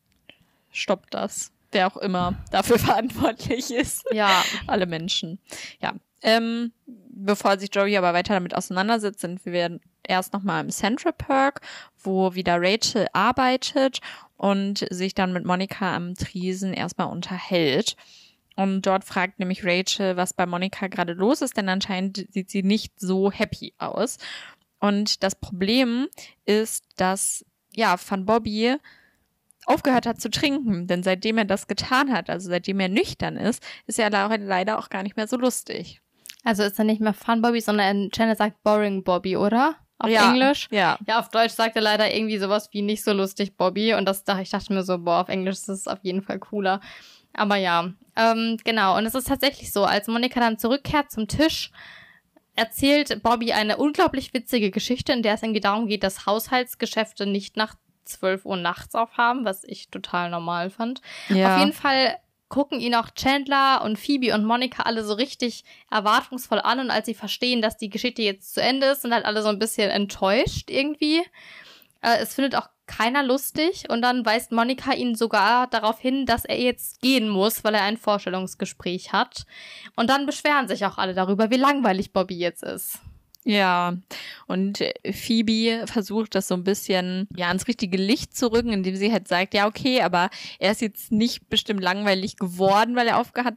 stoppt das. Wer auch immer dafür verantwortlich ist. Ja, Alle Menschen. Ja. Ähm, bevor sich Joey aber weiter damit auseinandersetzt, sind wir erst nochmal im Central Park, wo wieder Rachel arbeitet und sich dann mit Monika am Tresen erstmal unterhält. Und dort fragt nämlich Rachel, was bei Monika gerade los ist, denn anscheinend sieht sie nicht so happy aus. Und das Problem ist, dass ja Van Bobby aufgehört hat zu trinken, denn seitdem er das getan hat, also seitdem er nüchtern ist, ist er le- leider auch gar nicht mehr so lustig. also ist er nicht mehr Fun Bobby, sondern Janet sagt Boring Bobby, oder? Auf Ja. Englisch? Ja. Ja, auf Deutsch sagt er leider irgendwie sowas wie nicht so lustig Bobby. Und das dachte ich dachte mir so, boah, auf Englisch ist es auf jeden Fall cooler. Aber ja, ähm, genau. Und es ist tatsächlich so, als Monika dann zurückkehrt zum Tisch, erzählt Bobby eine unglaublich witzige Geschichte, in der es irgendwie darum geht, dass Haushaltsgeschäfte nicht nach 12 Uhr nachts aufhaben, was ich total normal fand. ja. Auf jeden Fall gucken ihn auch Chandler und Phoebe und Monika alle so richtig erwartungsvoll an und als sie verstehen, dass die Geschichte jetzt zu Ende ist, sind halt alle so ein bisschen enttäuscht irgendwie. Äh, es findet auch keiner lustig und dann weist Monika ihn sogar darauf hin, dass er jetzt gehen muss, weil er ein Vorstellungsgespräch hat. Und dann beschweren sich auch alle darüber, wie langweilig Bobby jetzt ist. Ja, und äh, Phoebe versucht das so ein bisschen ja ans richtige Licht zu rücken, indem sie halt sagt, ja okay, aber er ist jetzt nicht bestimmt langweilig geworden, weil er aufgehört,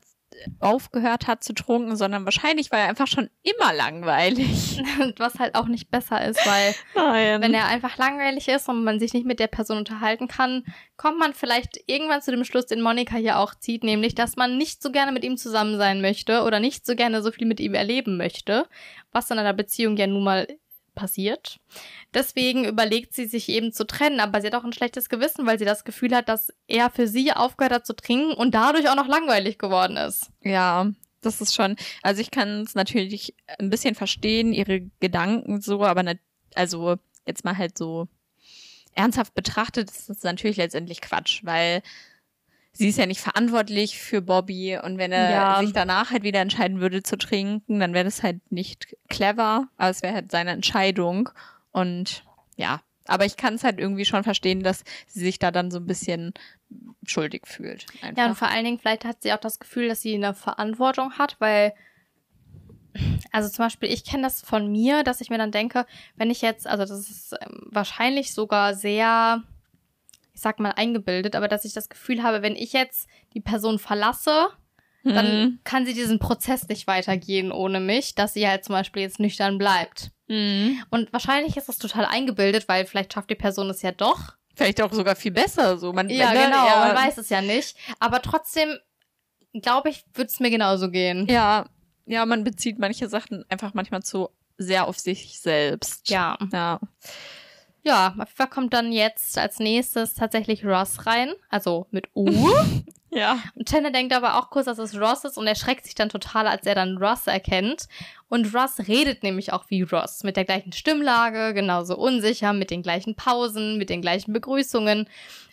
aufgehört hat zu trunken, sondern wahrscheinlich war er einfach schon immer langweilig. Was halt auch nicht besser ist, weil Nein. Wenn er einfach langweilig ist und man sich nicht mit der Person unterhalten kann, kommt man vielleicht irgendwann zu dem Schluss, den Monika hier auch zieht, nämlich, dass man nicht so gerne mit ihm zusammen sein möchte oder nicht so gerne so viel mit ihm erleben möchte, was in einer Beziehung ja nun mal passiert. Deswegen überlegt sie sich eben zu trennen, aber sie hat auch ein schlechtes Gewissen, weil sie das Gefühl hat, dass er für sie aufgehört hat zu trinken und dadurch auch noch langweilig geworden ist. Ja, das ist schon, also ich kann es natürlich ein bisschen verstehen, ihre Gedanken so, aber ne, also jetzt mal halt so ernsthaft betrachtet, ist das natürlich letztendlich Quatsch, weil sie ist ja nicht verantwortlich für Bobby und wenn er Ja. sich danach halt wieder entscheiden würde zu trinken, dann wäre das halt nicht clever, aber es wäre halt seine Entscheidung und ja, aber ich kann es halt irgendwie schon verstehen, dass sie sich da dann so ein bisschen schuldig fühlt. Einfach. Ja, und vor allen Dingen, vielleicht hat sie auch das Gefühl, dass sie eine Verantwortung hat, weil, also zum Beispiel, ich kenne das von mir, dass ich mir dann denke, wenn ich jetzt, also das ist ähm, wahrscheinlich sogar sehr, ich sag mal, eingebildet, aber dass ich das Gefühl habe, wenn ich jetzt die Person verlasse, dann Mhm. kann sie diesen Prozess nicht weitergehen ohne mich, dass sie halt zum Beispiel jetzt nüchtern bleibt. Mhm. Und wahrscheinlich ist das total eingebildet, weil vielleicht schafft die Person es ja doch. Vielleicht auch sogar viel besser. So, man, Ja, ne, genau, ja, man weiß es ja nicht. Aber trotzdem, glaube ich, würde es mir genauso gehen. Ja, ja, man bezieht manche Sachen einfach manchmal zu sehr auf sich selbst. Ja. Ja. Ja, auf jeden Fall kommt dann jetzt als nächstes tatsächlich Ross rein, also mit U. Ja. und Tanner denkt aber auch kurz, dass es Ross ist und erschreckt sich dann total, als er dann Ross erkennt. Und Ross redet nämlich auch wie Ross, mit der gleichen Stimmlage, genauso unsicher, mit den gleichen Pausen, mit den gleichen Begrüßungen.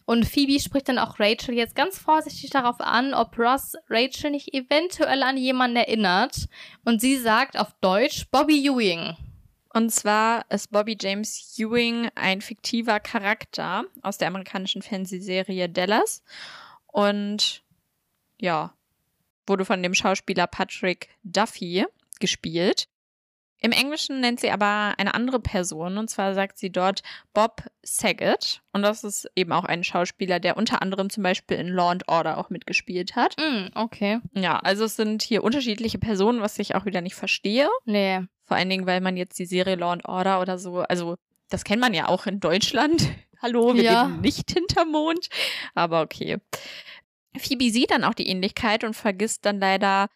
Und Phoebe spricht dann auch Rachel jetzt ganz vorsichtig darauf an, ob Ross Rachel nicht eventuell an jemanden erinnert. Und sie sagt auf Deutsch Bobby Ewing. Und zwar ist Bobby James Ewing ein fiktiver Charakter aus der amerikanischen Fernsehserie Dallas. Und ja, wurde von dem Schauspieler Patrick Duffy gespielt. Im Englischen nennt sie aber eine andere Person und zwar sagt sie dort Bob Saget. Und das ist eben auch ein Schauspieler, der unter anderem zum Beispiel in Law and Order auch mitgespielt hat. Mm, okay. Ja, also es sind hier unterschiedliche Personen, was ich auch wieder nicht verstehe. Nee. Vor allen Dingen, weil man jetzt die Serie Law and Order oder so, also das kennt man ja auch in Deutschland. Hallo, wir Ja. leben nicht hinterm Mond. Aber okay. Phoebe sieht dann auch die Ähnlichkeit und vergisst dann leider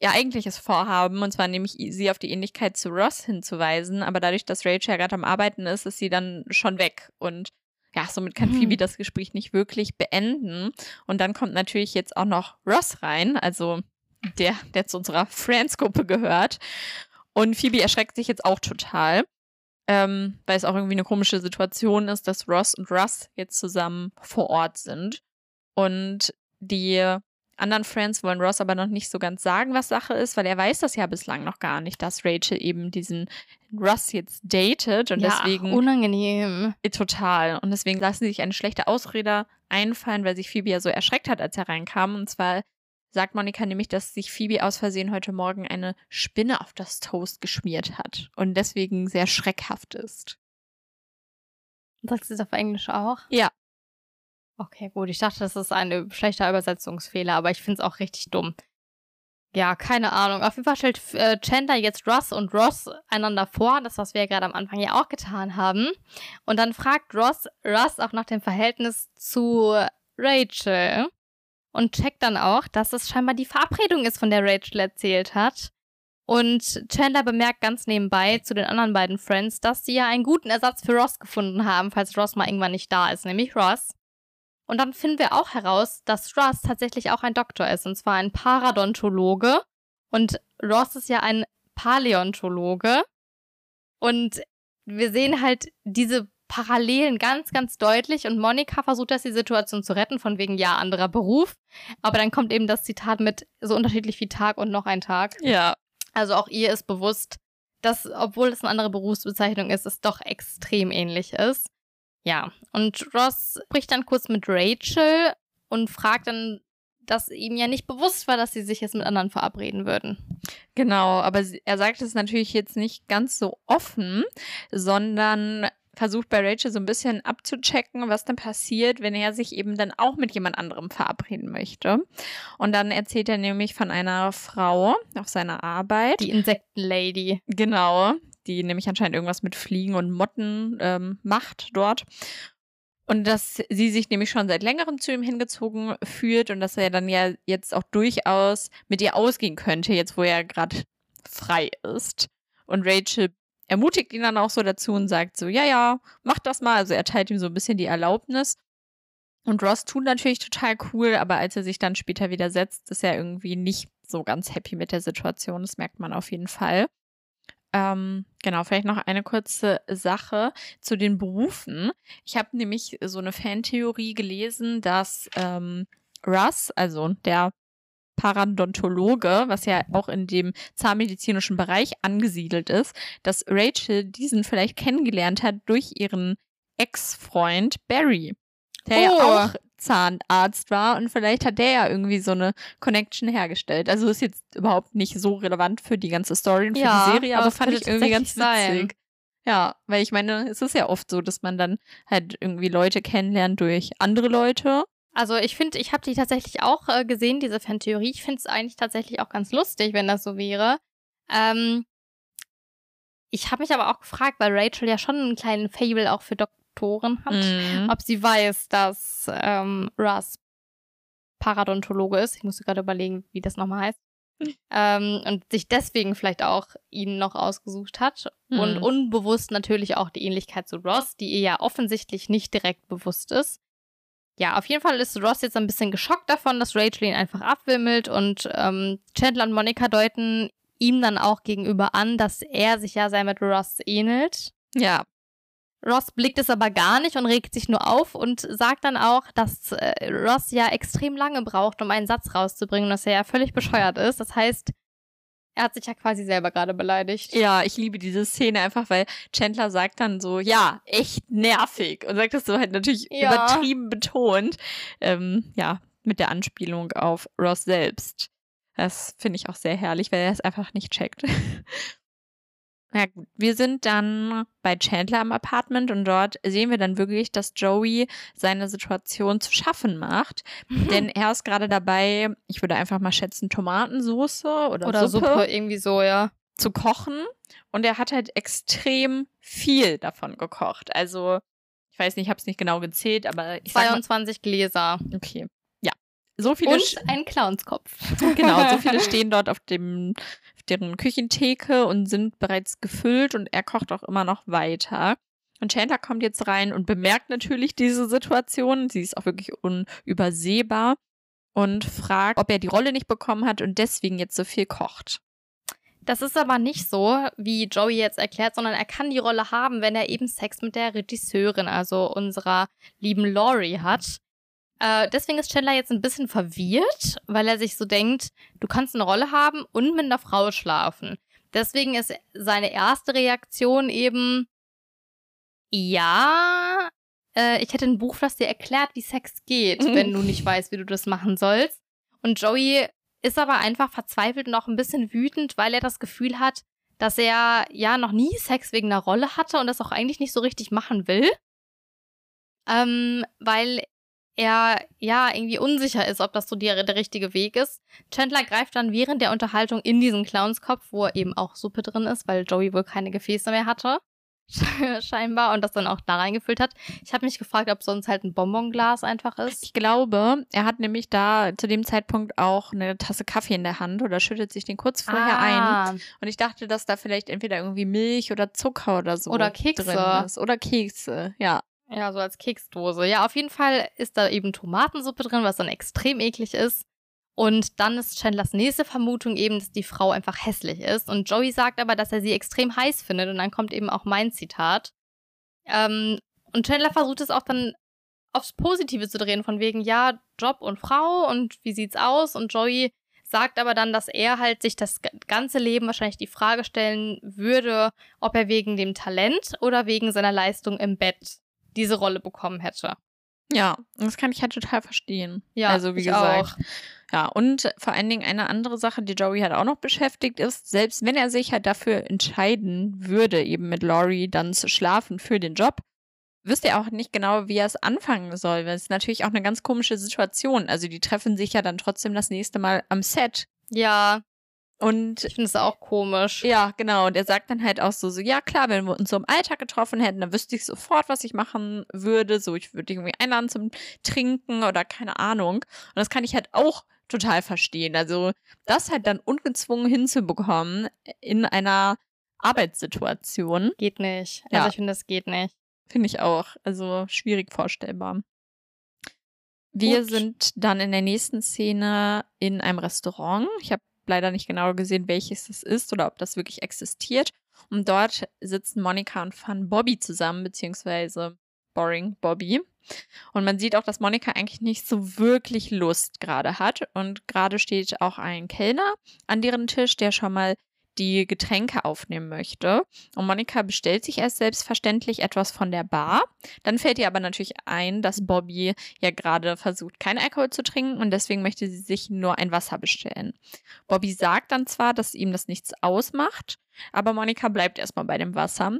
ihr eigentliches Vorhaben, und zwar nämlich sie auf die Ähnlichkeit zu Ross hinzuweisen, aber dadurch, dass Rachel ja gerade am Arbeiten ist, ist sie dann schon weg und ja, somit kann Mhm. Phoebe das Gespräch nicht wirklich beenden. Und dann kommt natürlich jetzt auch noch Ross rein, also der, der zu unserer Friends-Gruppe gehört. Und Phoebe erschreckt sich jetzt auch total, ähm, weil es auch irgendwie eine komische Situation ist, dass Ross und Russ jetzt zusammen vor Ort sind. Und die anderen Friends wollen Ross aber noch nicht so ganz sagen, was Sache ist, weil er weiß das ja bislang noch gar nicht, dass Rachel eben diesen Russ jetzt datet und ja, deswegen unangenehm. äh, Total. Und deswegen lassen sie sich eine schlechte Ausrede einfallen, weil sich Phoebe ja so erschreckt hat, als er reinkam. Und zwar sagt Monika nämlich, dass sich Phoebe aus Versehen heute Morgen eine Spinne auf das Toast geschmiert hat und deswegen sehr schreckhaft ist. Sagst du das auf Englisch auch? Ja. Okay, gut. Ich dachte, das ist ein schlechter Übersetzungsfehler, aber ich finde es auch richtig dumm. Ja, keine Ahnung. Auf jeden Fall stellt äh, Chandler jetzt Ross und Ross einander vor, das, was wir ja gerade am Anfang ja auch getan haben. Und dann fragt Ross Ross auch nach dem Verhältnis zu Rachel und checkt dann auch, dass es scheinbar die Verabredung ist, von der Rachel erzählt hat. Und Chandler bemerkt ganz nebenbei zu den anderen beiden Friends, dass sie ja einen guten Ersatz für Ross gefunden haben, falls Ross mal irgendwann nicht da ist, nämlich Ross. Und dann finden wir auch heraus, dass Ross tatsächlich auch ein Doktor ist, und zwar ein Paradontologe. Und Ross ist ja ein Paläontologe. Und wir sehen halt diese Parallelen ganz, ganz deutlich. Und Monika versucht das, die Situation zu retten, von wegen, ja, anderer Beruf. Aber dann kommt eben das Zitat mit so unterschiedlich wie Tag und noch ein Tag. Ja. Also auch ihr ist bewusst, dass, obwohl es eine andere Berufsbezeichnung ist, es doch extrem ähnlich ist. Ja, und Ross spricht dann kurz mit Rachel und fragt dann, dass ihm ja nicht bewusst war, dass sie sich jetzt mit anderen verabreden würden. Genau, aber er sagt es natürlich jetzt nicht ganz so offen, sondern versucht bei Rachel so ein bisschen abzuchecken, was dann passiert, wenn er sich eben dann auch mit jemand anderem verabreden möchte. Und dann erzählt er nämlich von einer Frau auf seiner Arbeit. Die Insektenlady. Genau, die nämlich anscheinend irgendwas mit Fliegen und Motten ähm, macht dort. Und dass sie sich nämlich schon seit längerem zu ihm hingezogen fühlt und dass er dann ja jetzt auch durchaus mit ihr ausgehen könnte, jetzt wo er gerade frei ist. Und Rachel ermutigt ihn dann auch so dazu und sagt so, ja, ja, mach das mal. Also er teilt ihm so ein bisschen die Erlaubnis. Und Ross tut natürlich total cool, aber als er sich dann später widersetzt, ist er irgendwie nicht so ganz happy mit der Situation. Das merkt man auf jeden Fall. Ähm, genau, vielleicht noch eine kurze Sache zu den Berufen. Ich habe nämlich so eine Fantheorie gelesen, dass ähm, Russ, also der Paradontologe, was ja auch in dem zahnmedizinischen Bereich angesiedelt ist, dass Rachel diesen vielleicht kennengelernt hat durch ihren Ex-Freund Barry, der ja Oh. auch Zahnarzt war und vielleicht hat der ja irgendwie so eine Connection hergestellt. Also ist jetzt überhaupt nicht so relevant für die ganze Story und für Ja, die Serie, aber aber fand ich irgendwie ganz sein. witzig. Ja, weil ich meine, es ist ja oft so, dass man dann halt irgendwie Leute kennenlernt durch andere Leute. Also ich finde, ich habe die tatsächlich auch äh, gesehen, diese Fantheorie. Ich finde es eigentlich tatsächlich auch ganz lustig, wenn das so wäre. Ähm, ich habe mich aber auch gefragt, weil Rachel ja schon einen kleinen Fable auch für Doktoren hat, Mhm. ob sie weiß, dass ähm, Russ Paradontologe ist. Ich musste gerade überlegen, wie das nochmal heißt. ähm, und sich deswegen vielleicht auch ihn noch ausgesucht hat. Und Mhm. unbewusst natürlich auch die Ähnlichkeit zu Ross, die ihr ja offensichtlich nicht direkt bewusst ist. Ja, auf jeden Fall ist Ross jetzt ein bisschen geschockt davon, dass Rachel ihn einfach abwimmelt und ähm, Chandler und Monika deuten ihm dann auch gegenüber an, dass er sich ja sehr mit Ross ähnelt. Ja, Ross blickt es aber gar nicht und regt sich nur auf und sagt dann auch, dass äh, Ross ja extrem lange braucht, um einen Satz rauszubringen und dass er ja völlig bescheuert ist. Das heißt, er hat sich ja quasi selber gerade beleidigt. Ja, ich liebe diese Szene einfach, weil Chandler sagt dann so, ja, echt nervig. Und sagt das so halt natürlich Ja. übertrieben betont. Ähm, ja, mit der Anspielung auf Ross selbst. Das finde ich auch sehr herrlich, weil er es einfach nicht checkt. Ja gut, wir sind dann bei Chandler am Apartment und dort sehen wir dann wirklich, dass Joey seine Situation zu schaffen macht. Denn er ist gerade dabei, ich würde einfach mal schätzen, Tomatensoße oder, Oder Suppe. irgendwie so, ja. zu kochen und er hat halt extrem viel davon gekocht. Also, ich weiß nicht, ich habe es nicht genau gezählt, aber ich sag mal, 22 Gläser. okay. Ja, so viele Und ein Clownskopf. genau, so viele stehen dort auf dem deren Küchentheke und sind bereits gefüllt und er kocht auch immer noch weiter. Und Chandler kommt jetzt rein und bemerkt natürlich diese Situation. Sie ist auch wirklich unübersehbar und fragt, ob er die Rolle nicht bekommen hat und deswegen jetzt so viel kocht. Das ist aber nicht so, wie Joey jetzt erklärt, sondern er kann die Rolle haben, wenn er eben Sex mit der Regisseurin, also unserer lieben Laurie, hat. Äh, deswegen ist Chandler jetzt ein bisschen verwirrt, weil er sich so denkt, du kannst eine Rolle haben und mit einer Frau schlafen. Deswegen ist seine erste Reaktion eben, ja, äh, ich hätte ein Buch, das dir erklärt, wie Sex geht, wenn du nicht weißt, wie du das machen sollst. Und Joey ist aber einfach verzweifelt und auch ein bisschen wütend, weil er das Gefühl hat, dass er ja noch nie Sex wegen einer Rolle hatte und das auch eigentlich nicht so richtig machen will. Ähm, weil er ja irgendwie unsicher ist, ob das so der, der richtige Weg ist. Chandler greift dann während der Unterhaltung in diesen Clownskopf, wo eben auch Suppe drin ist, weil Joey wohl keine Gefäße mehr hatte. Scheinbar und das dann auch da reingefüllt hat. Ich habe mich gefragt, ob sonst halt ein Bonbonglas einfach ist. Ich glaube, er hat nämlich da zu dem Zeitpunkt auch eine Tasse Kaffee in der Hand oder schüttet sich den kurz vorher ein. Ah, Und ich dachte, dass da vielleicht entweder irgendwie Milch oder Zucker oder so Oder Kekse. drin ist. Oder Kekse, ja. Ja, so als Keksdose. Ja, auf jeden Fall ist da eben Tomatensuppe drin, was dann extrem eklig ist. Und dann ist Chandlers nächste Vermutung eben, dass die Frau einfach hässlich ist. Und Joey sagt aber, dass er sie extrem heiß findet. Und dann kommt eben auch mein Zitat. Ähm, und Chandler versucht es auch dann aufs Positive zu drehen, von wegen, ja, Job und Frau und wie sieht's aus? Und Joey sagt aber dann, dass er halt sich das ganze Leben wahrscheinlich die Frage stellen würde, ob er wegen dem Talent oder wegen seiner Leistung im Bett diese Rolle bekommen hätte. Ja, das kann ich halt total verstehen. Ja, also wie gesagt. auch. Ja, und vor allen Dingen eine andere Sache, die Joey halt auch noch beschäftigt ist, selbst wenn er sich halt dafür entscheiden würde, eben mit Laurie dann zu schlafen für den Job, wüsste er auch nicht genau, wie er es anfangen soll. Weil es ist natürlich auch eine ganz komische Situation. Also die treffen sich ja dann trotzdem das nächste Mal am Set. Ja, Und ich finde es auch komisch. ja, genau. Und er sagt dann halt auch so, so, ja klar, wenn wir uns so im Alltag getroffen hätten, dann wüsste ich sofort, was ich machen würde. So, ich würde irgendwie einladen zum Trinken oder keine Ahnung. Und das kann ich halt auch total verstehen. Also, das halt dann ungezwungen hinzubekommen in einer Arbeitssituation, Geht nicht. Ja. Also ich finde, das geht nicht. finde ich auch. Also, schwierig vorstellbar. Wir Gut. sind dann in der nächsten Szene in einem Restaurant. Ich habe leider nicht genau gesehen, welches es ist oder ob das wirklich existiert. Und dort sitzen Monika und Fun Bobby zusammen, beziehungsweise Boring Bobby. Und man sieht auch, dass Monika eigentlich nicht so wirklich Lust gerade hat. Und gerade steht auch ein Kellner an deren Tisch, der schon mal die Getränke aufnehmen möchte. Und Monika bestellt sich erst selbstverständlich etwas von der Bar. Dann fällt ihr aber natürlich ein, dass Bobby ja gerade versucht, keinen Alkohol zu trinken und deswegen möchte sie sich nur ein Wasser bestellen. Bobby sagt dann zwar, dass ihm das nichts ausmacht, aber Monika bleibt erstmal bei dem Wasser,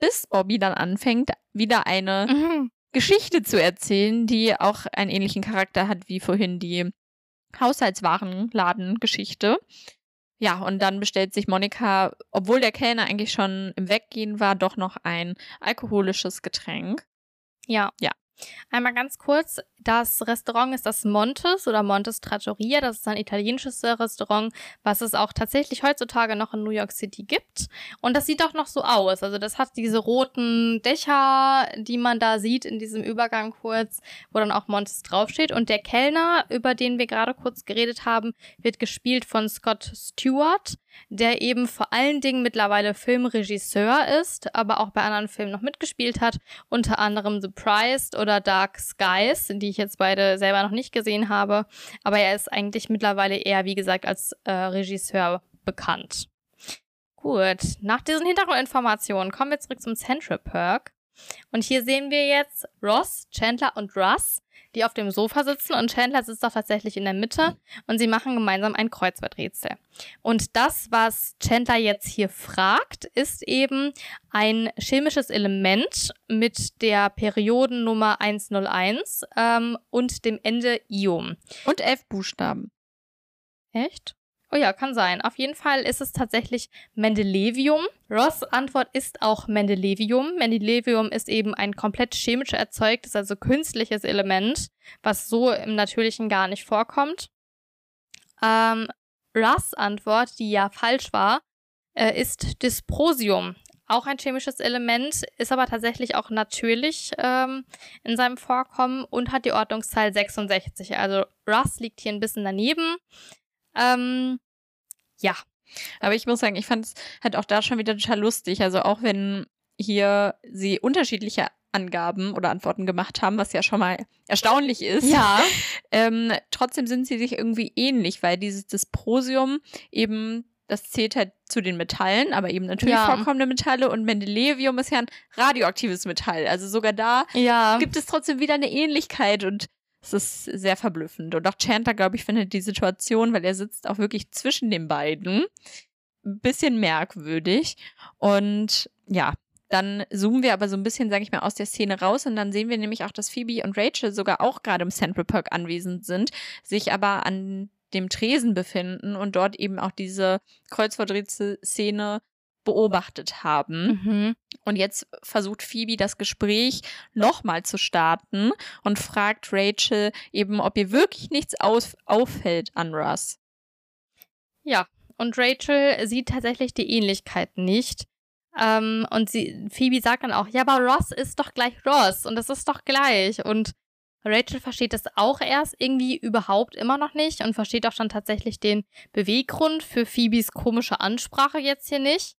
bis Bobby dann anfängt, wieder eine Mhm. Geschichte zu erzählen, die auch einen ähnlichen Charakter hat wie vorhin die Haushaltswarenladen-Geschichte. Ja, und dann bestellt sich Monika, obwohl der Kellner eigentlich schon im Weggehen war, doch noch ein alkoholisches Getränk. Ja. Ja. Einmal ganz kurz, das Restaurant ist das Montes oder Montes Trattoria. Das ist ein italienisches Restaurant, was es auch tatsächlich heutzutage noch in New York City gibt. Und das sieht auch noch so aus. Also das hat diese roten Dächer, die man da sieht in diesem Übergang kurz, wo dann auch Montes draufsteht. Und der Kellner, über den wir gerade kurz geredet haben, wird gespielt von Scott Stewart, der eben vor allen Dingen mittlerweile Filmregisseur ist, aber auch bei anderen Filmen noch mitgespielt hat unter anderem Surprised oder Dark Skies, die ich jetzt beide selber noch nicht gesehen habe. Aber er ist eigentlich mittlerweile eher, wie gesagt, als äh, Regisseur bekannt. Gut, nach diesen Hintergrundinformationen kommen wir zurück zum Central Perk. Und hier sehen wir jetzt Ross, Chandler und Russ, die auf dem Sofa sitzen und Chandler sitzt auch tatsächlich in der Mitte und sie machen gemeinsam ein Kreuzworträtsel. Und das, was Chandler jetzt hier fragt, ist eben ein chemisches Element mit der Periodennummer 101 ähm, und dem Ende Iom. Und elf Buchstaben. Echt? Oh ja, kann sein. Auf jeden Fall ist es tatsächlich Mendelevium. Ross Antwort ist auch Mendelevium. Mendelevium ist eben ein komplett chemisch erzeugtes, also künstliches Element, was so im Natürlichen gar nicht vorkommt. Ähm, Russ Antwort, die ja falsch war, äh, ist Dysprosium. Auch ein chemisches Element, ist aber tatsächlich auch natürlich ähm, in seinem Vorkommen und hat die Ordnungszahl 66. Also Russ liegt hier ein bisschen daneben. Ähm, ja. Aber ich muss sagen, ich fand es halt auch da schon wieder total lustig. Also auch wenn hier sie unterschiedliche Angaben oder Antworten gemacht haben, was ja schon mal erstaunlich ist. Ja. Ähm, trotzdem sind sie sich irgendwie ähnlich, weil dieses Dysprosium eben, das zählt halt zu den Metallen, aber eben natürlich Ja. vorkommende Metalle und Mendelevium ist ja ein radioaktives Metall. Also sogar da Ja. gibt es trotzdem wieder eine Ähnlichkeit und es ist sehr verblüffend. Und auch Chandler, glaube ich, findet die Situation, weil er sitzt auch wirklich zwischen den beiden, ein bisschen merkwürdig. Und ja, dann zoomen wir aber so ein bisschen, sage ich mal, aus der Szene raus und dann sehen wir nämlich auch, dass Phoebe und Rachel sogar auch gerade im Central Park anwesend sind, sich aber an dem Tresen befinden und dort eben auch diese Kreuzworträtsel-Szene beobachtet haben. Mhm. Und jetzt versucht Phoebe das Gespräch nochmal zu starten und fragt Rachel eben, ob ihr wirklich nichts auf auffällt an Russ. Ja. Und Rachel sieht tatsächlich die Ähnlichkeit nicht. Ähm, und sie, Phoebe sagt dann auch, ja, aber Ross ist doch gleich Ross und das ist doch gleich. Und Rachel versteht das auch erst irgendwie überhaupt immer noch nicht und versteht auch dann tatsächlich den Beweggrund für Phoebes komische Ansprache jetzt hier nicht.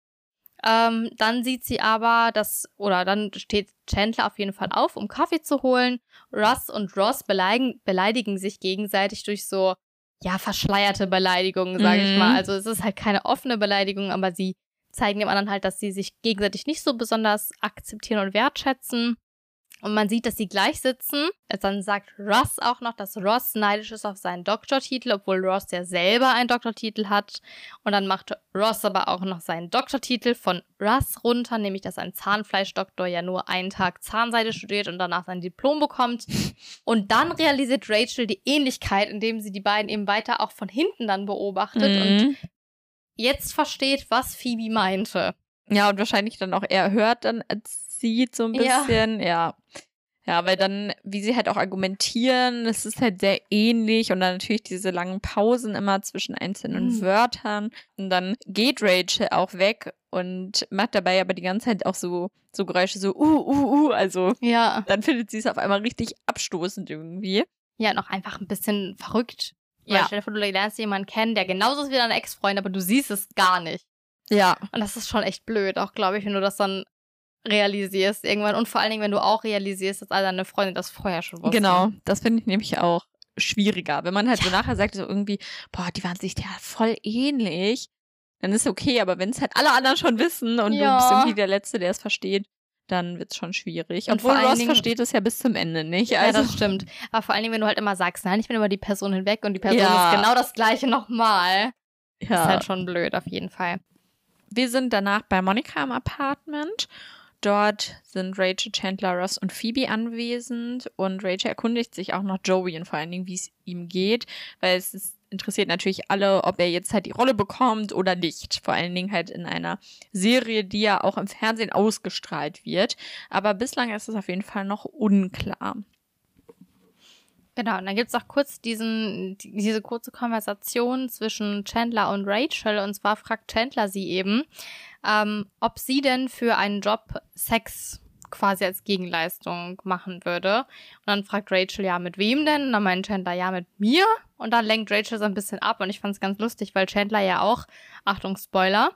Ähm, dann sieht sie aber, dass, oder dann steht Chandler auf jeden Fall auf, um Kaffee zu holen. Russ und Ross beleidigen, beleidigen sich gegenseitig durch so, ja, verschleierte Beleidigungen, sage ich Mhm. mal. Also es ist halt keine offene Beleidigung, aber sie zeigen dem anderen halt, dass sie sich gegenseitig nicht so besonders akzeptieren und wertschätzen. Und man sieht, dass sie gleich sitzen. Dann sagt Ross auch noch, dass Ross neidisch ist auf seinen Doktortitel, obwohl Ross ja selber einen Doktortitel hat. Und dann macht Ross aber auch noch seinen Doktortitel von Russ runter, nämlich dass ein Zahnfleischdoktor ja nur einen Tag Zahnseide studiert und danach sein Diplom bekommt. Und dann realisiert Rachel die Ähnlichkeit, indem sie die beiden eben weiter auch von hinten dann beobachtet und Mhm. jetzt versteht, was Phoebe meinte. Ja, und wahrscheinlich dann auch eher hört dann als sieht so ein Ja. bisschen, ja. ja. weil dann, wie sie halt auch argumentieren, es ist halt sehr ähnlich und dann natürlich diese langen Pausen immer zwischen einzelnen Mhm. Wörtern. Und dann geht Rachel auch weg und macht dabei aber die ganze Zeit auch so, so Geräusche, so uh, uh, uh. Also Ja. dann findet sie es auf einmal richtig abstoßend irgendwie. Ja, noch einfach ein bisschen verrückt. Weil Ja. stell dir vor, du lernst jemanden kennen, der genauso ist wie dein Ex-Freund, aber du siehst es gar nicht. Ja. Und das ist schon echt blöd, auch glaube ich, wenn du das dann realisierst irgendwann. Und vor allen Dingen, wenn du auch realisierst, dass all deine Freunde das vorher schon wussten. Genau, das finde ich nämlich auch schwieriger. Wenn man halt so nachher sagt, so irgendwie, boah, die waren sich ja voll ähnlich, dann ist okay, aber wenn es halt alle anderen schon wissen und du Ja. bist irgendwie der Letzte, der es versteht, dann wird's schon schwierig. Und Obwohl vor allen Ross Dingen- versteht es ja bis zum Ende nicht. Ja, Also, das stimmt. Aber vor allen Dingen, wenn du halt immer sagst, nein, ich bin über die Person hinweg und die Person Ja. ist genau das gleiche nochmal. ja. Ist halt schon blöd, auf jeden Fall. Wir sind danach bei Monika im Apartment. Dort sind Rachel, Chandler, Ross und Phoebe anwesend und Rachel erkundigt sich auch nach Joey und vor allen Dingen, wie es ihm geht, weil es ist, interessiert natürlich alle, ob er jetzt halt die Rolle bekommt oder nicht. Vor allen Dingen halt in einer Serie, die ja auch im Fernsehen ausgestrahlt wird. Aber bislang ist es auf jeden Fall noch unklar. Genau, und dann gibt's auch kurz diesen, die- diese kurze Konversation zwischen Chandler und Rachel. Und zwar fragt Chandler sie eben, ähm, ob sie denn für einen Job Sex quasi als Gegenleistung machen würde. Und dann fragt Rachel, ja, mit wem denn? Und dann meint Chandler, ja, mit mir. Und dann lenkt Rachel so ein bisschen ab. Und ich fand's ganz lustig, weil Chandler ja auch, Achtung, Spoiler,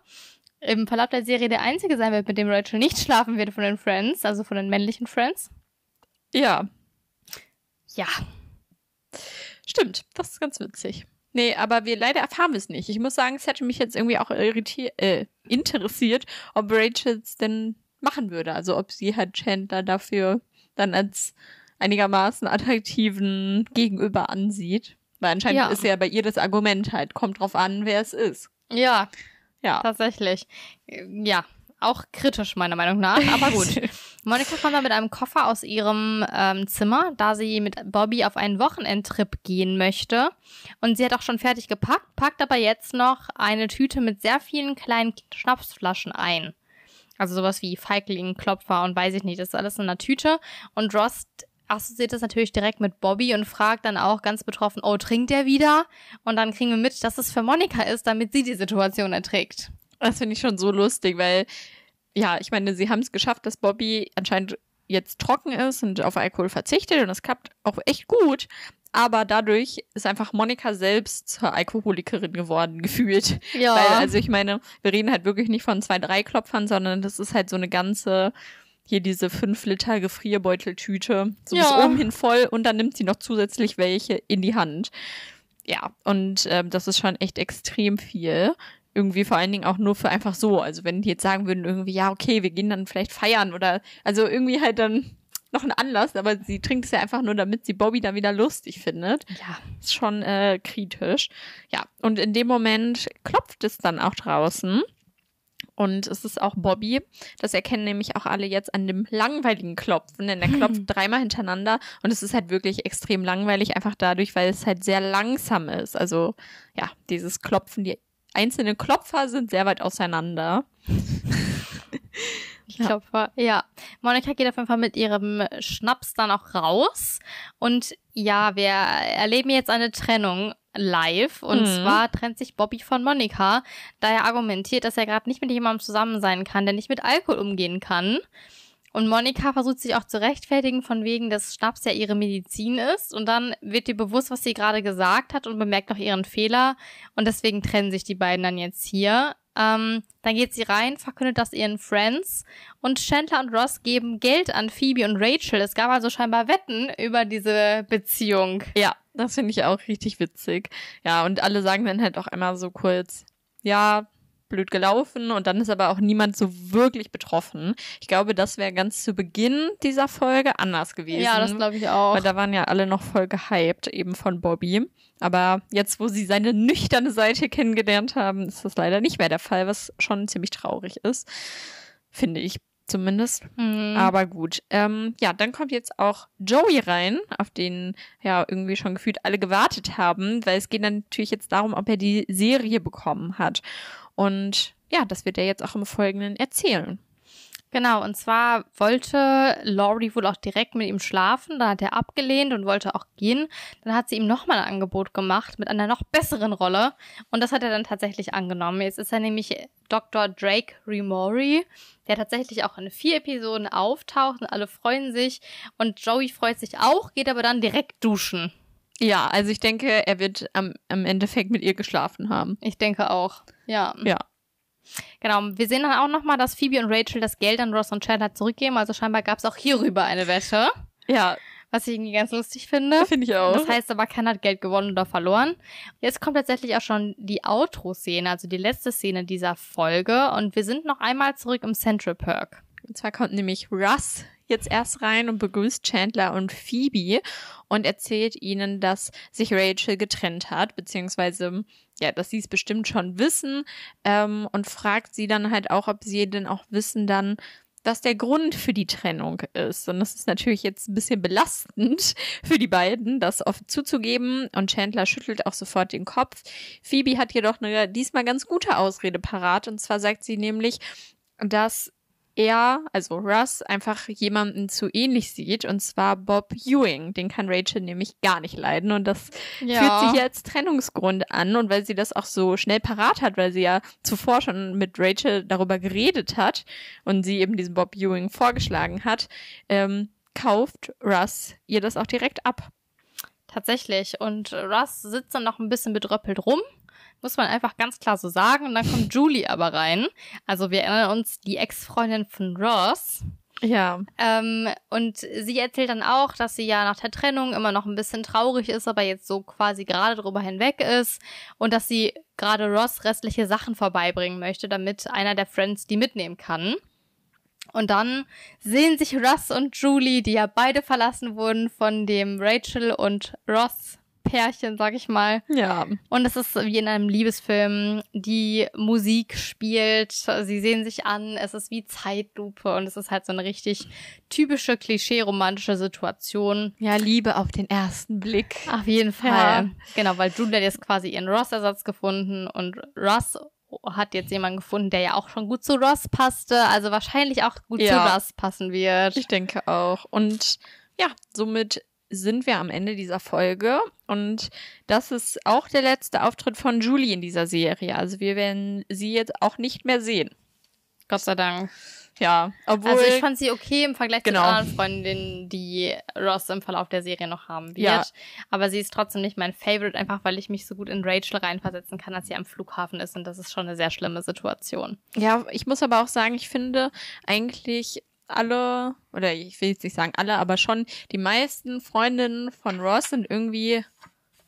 im Verlauf der Serie der einzige sein wird, mit dem Rachel nicht schlafen wird von den Friends, also von den männlichen Friends. Ja, Ja, Stimmt, das ist ganz witzig. Nee, aber wir leider erfahren wir es nicht. Ich muss sagen, es hätte mich jetzt irgendwie auch irritiert, äh, interessiert, ob Rachel es denn machen würde. Also ob sie halt Chandler dafür dann als einigermaßen attraktiven Gegenüber ansieht. Weil anscheinend Ja. ist ja bei ihr das Argument halt, kommt drauf an, wer es ist. ja, Ja. Tatsächlich. Ja, auch kritisch meiner Meinung nach, aber gut. Monika kommt dann mit einem Koffer aus ihrem ähm, Zimmer, da sie mit Bobby auf einen Wochenendtrip gehen möchte. Und sie hat auch schon fertig gepackt, packt aber jetzt noch eine Tüte mit sehr vielen kleinen Schnapsflaschen ein. Also sowas wie Feigling, Klopfer und weiß ich nicht, das ist alles in einer Tüte. Und Ross assoziiert das natürlich direkt mit Bobby und fragt dann auch ganz betroffen, oh, trinkt er wieder? Und dann kriegen wir mit, dass es für Monika ist, damit sie die Situation erträgt. Das finde ich schon so lustig, weil, ja, ich meine, sie haben es geschafft, dass Bobby anscheinend jetzt trocken ist und auf Alkohol verzichtet und das klappt auch echt gut. Aber dadurch ist einfach Monika selbst zur Alkoholikerin geworden, gefühlt. Ja. Weil, also ich meine, wir reden halt wirklich nicht von zwei, drei Klopfern, sondern das ist halt so eine ganze, hier diese 5 Liter Gefrierbeuteltüte, so Ja. bis oben hin voll und dann nimmt sie noch zusätzlich welche in die Hand. Ja, und ähm, das ist schon echt extrem viel. Irgendwie vor allen Dingen auch nur für einfach so. Also wenn die jetzt sagen würden, irgendwie, ja, okay, wir gehen dann vielleicht feiern oder also irgendwie halt dann noch ein Anlass, aber sie trinkt es ja einfach nur, damit sie Bobby dann wieder lustig findet. Ja. Ist schon äh, kritisch. Ja, und in dem Moment klopft es dann auch draußen. Und es ist auch Bobby. Das erkennen nämlich auch alle jetzt an dem langweiligen Klopfen, denn er klopft dreimal hintereinander und es ist halt wirklich extrem langweilig, einfach dadurch, weil es halt sehr langsam ist. Also ja, dieses Klopfen, die einzelnen Klopfer sind sehr weit auseinander. Ich glaube, ja. Monika geht auf jeden Fall mit ihrem Schnaps dann auch raus. Und ja, wir erleben jetzt eine Trennung live. Und Mhm. zwar trennt sich Bobby von Monika, da er argumentiert, dass er gerade nicht mit jemandem zusammen sein kann, der nicht mit Alkohol umgehen kann. Und Monika versucht sich auch zu rechtfertigen, von wegen, dass Schnaps ja ihre Medizin ist. Und dann wird ihr bewusst, was sie gerade gesagt hat und bemerkt auch ihren Fehler. Und deswegen trennen sich die beiden dann jetzt hier. Ähm, dann geht sie rein, verkündet das ihren Friends. Und Chandler und Ross geben Geld an Phoebe und Rachel. Es gab also scheinbar Wetten über diese Beziehung. Ja, das finde ich auch richtig witzig. Ja, und alle sagen dann halt auch einmal so kurz, ja, blöd gelaufen und dann ist aber auch niemand so wirklich betroffen. Ich glaube, das wäre ganz zu Beginn dieser Folge anders gewesen. Ja, das glaube ich auch. Weil da waren ja alle noch voll gehypt, eben von Bobby. Aber jetzt, wo sie seine nüchterne Seite kennengelernt haben, ist das leider nicht mehr der Fall, was schon ziemlich traurig ist. Finde ich zumindest. Mhm. Aber gut. Ähm, ja, dann kommt jetzt auch Joey rein, auf den ja irgendwie schon gefühlt alle gewartet haben, weil es geht dann natürlich jetzt darum, ob er die Serie bekommen hat. Und ja, das wird er jetzt auch im Folgenden erzählen. Genau, und zwar wollte Laurie wohl auch direkt mit ihm schlafen, dann hat er abgelehnt und wollte auch gehen. Dann hat sie ihm nochmal ein Angebot gemacht mit einer noch besseren Rolle und das hat er dann tatsächlich angenommen. Jetzt ist er nämlich Dr. Drake Remori, der tatsächlich auch in vier Episoden auftaucht und alle freuen sich und Joey freut sich auch, geht aber dann direkt duschen. Ja, also ich denke, er wird am, am Endeffekt mit ihr geschlafen haben. Ich denke auch, ja. Ja. Genau, wir sehen dann auch nochmal, dass Phoebe und Rachel das Geld an Ross und Chandler zurückgeben, also scheinbar gab es auch hierüber eine Wette. Ja, was ich irgendwie ganz lustig finde. finde ich auch. Das heißt aber, keiner hat Geld gewonnen oder verloren. Jetzt kommt tatsächlich auch schon die Outro-Szene, also die letzte Szene dieser Folge. Und wir sind noch einmal zurück im Central Park. Und zwar kommt nämlich Russ jetzt erst rein und begrüßt Chandler und Phoebe und erzählt ihnen, dass sich Rachel getrennt hat, beziehungsweise, ja, dass sie es bestimmt schon wissen ähm, und fragt sie dann halt auch, ob sie denn auch wissen dann, was der Grund für die Trennung ist. Und das ist natürlich jetzt ein bisschen belastend für die beiden, das offen zuzugeben. Und Chandler schüttelt auch sofort den Kopf. Phoebe hat jedoch eine diesmal ganz gute Ausrede parat. Und zwar sagt sie nämlich, dass er, also Russ, einfach jemanden zu ähnlich sieht, und zwar Bob Ewing. Den kann Rachel nämlich gar nicht leiden. Und das führt sie hier als Trennungsgrund an. Und weil sie das auch so schnell parat hat, weil sie ja zuvor schon mit Rachel darüber geredet hat und sie eben diesen Bob Ewing vorgeschlagen hat, ähm, kauft Russ ihr das auch direkt ab. Tatsächlich. Und Russ sitzt dann noch ein bisschen bedröppelt rum. Muss man einfach ganz klar so sagen. Und dann kommt Julie aber rein. Also wir erinnern uns, die Ex-Freundin von Ross. Ja. Ähm, und sie erzählt dann auch, dass sie ja nach der Trennung immer noch ein bisschen traurig ist, aber jetzt so quasi gerade drüber hinweg ist und dass sie gerade Ross restliche Sachen vorbeibringen möchte, damit einer der Friends die mitnehmen kann. Und dann sehen sich Russ und Julie, die ja beide verlassen wurden von dem Rachel und Ross Pärchen, sag ich mal. Ja. Und es ist wie in einem Liebesfilm. Die Musik spielt, sie sehen sich an, es ist wie Zeitlupe und es ist halt so eine richtig typische klischee-romantische Situation. Ja, Liebe auf den ersten Blick. Auf jeden Fall. Ja. Genau, weil Julia jetzt quasi ihren Ross-Ersatz gefunden und Ross hat jetzt jemanden gefunden, der ja auch schon gut zu Ross passte, also wahrscheinlich auch gut Ja. zu Ross passen wird. Ich denke auch. Und ja, somit sind wir am Ende dieser Folge. Und das ist auch der letzte Auftritt von Julie in dieser Serie. Also wir werden sie jetzt auch nicht mehr sehen. Gott sei Dank. Ja, obwohl. Also ich fand sie okay im Vergleich Genau. zu anderen Freundinnen, die Ross im Verlauf der Serie noch haben wird. Ja. Aber sie ist trotzdem nicht mein Favorite, einfach weil ich mich so gut in Rachel reinversetzen kann, als sie am Flughafen ist. Und das ist schon eine sehr schlimme Situation. Ja, ich muss aber auch sagen, ich finde eigentlich alle, oder ich will jetzt nicht sagen alle, aber schon die meisten Freundinnen von Ross sind irgendwie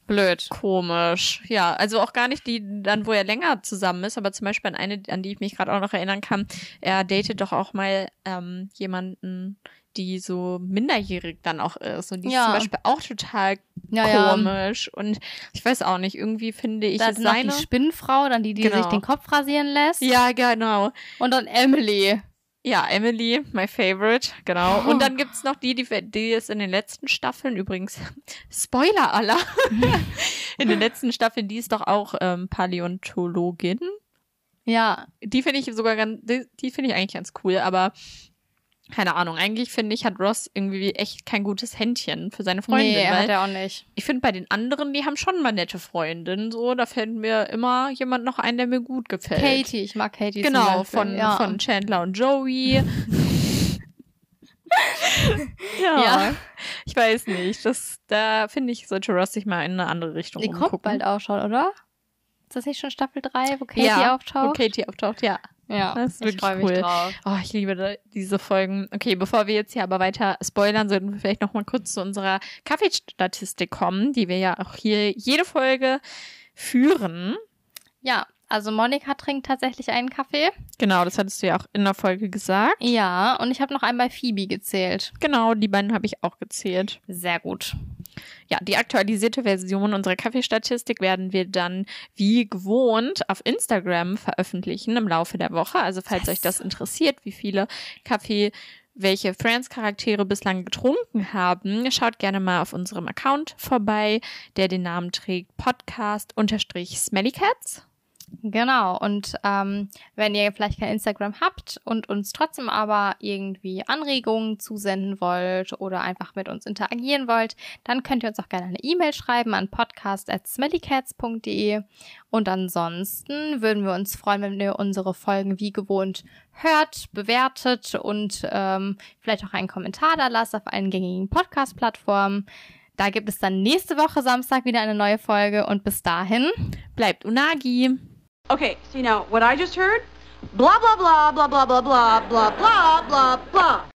Blöd. komisch. Ja, also auch gar nicht die dann, wo er länger zusammen ist, aber zum Beispiel an eine, an die ich mich gerade auch noch erinnern kann, er datet doch auch mal ähm, jemanden, die so minderjährig dann auch ist. Und die ist Ja. zum Beispiel auch total Ja, ja. komisch. Und ich weiß auch nicht, irgendwie finde ich Da es ist noch seine. die Spinnenfrau, dann die, die Genau. sich den Kopf rasieren lässt. Ja, genau. Und dann Emily. Ja, Emily, my favorite, genau. Und dann gibt's noch die, die, die ist in den letzten Staffeln übrigens, Spoiler aller, in den letzten Staffeln, die ist doch auch ähm, Paläontologin. Ja, Die finde ich sogar ganz, die, die finde ich eigentlich ganz cool, aber keine Ahnung, eigentlich finde ich, hat Ross irgendwie echt kein gutes Händchen für seine Freundin. nee, hat er auch nicht. ich finde, bei den anderen, die haben schon mal nette Freundinnen, so, da fällt mir immer jemand noch ein, der mir gut gefällt. Katie, ich mag Katie. Genau, von, ja. von Chandler und Joey. ja, Ja. Ich weiß nicht. Das, da finde ich, sollte Ross sich mal in eine andere Richtung Die umgucken. kommt bald auch schon, oder? Ist das nicht schon Staffel 3, wo Katie ja, auftaucht? Wo Katie auftaucht, ja. Ja, Das ist ich wirklich mich cool. drauf. Oh, ich liebe da- diese Folgen. Okay, bevor wir jetzt hier aber weiter spoilern, sollten wir vielleicht noch mal kurz zu unserer Kaffeestatistik kommen, die wir ja auch hier jede Folge führen. Ja, also Monika trinkt tatsächlich einen Kaffee. Genau, das hattest du ja auch in der Folge gesagt. Ja, und ich habe noch bei Phoebe gezählt. Genau, die beiden habe ich auch gezählt. Sehr gut. Ja, die aktualisierte Version unserer Kaffeestatistik werden wir dann wie gewohnt auf Instagram veröffentlichen im Laufe der Woche. Also falls Yes. euch das interessiert, wie viele Kaffee welche Friends-Charaktere bislang getrunken haben, schaut gerne mal auf unserem Account vorbei, der den Namen trägt Podcast-Smellycats. Genau. Und ähm, wenn ihr vielleicht kein Instagram habt und uns trotzdem aber irgendwie Anregungen zusenden wollt oder einfach mit uns interagieren wollt, dann könnt ihr uns auch gerne eine E-Mail schreiben an podcast.smellycats.de. Und ansonsten würden wir uns freuen, wenn ihr unsere Folgen wie gewohnt hört, bewertet und ähm, vielleicht auch einen Kommentar da lasst auf allen gängigen Podcast-Plattformen. Da gibt es dann nächste Woche Samstag wieder eine neue Folge und bis dahin. Bleibt Unagi. Okay, see now, what I just heard? Blah, blah, blah, blah, blah, blah, blah, blah, blah, blah, blah.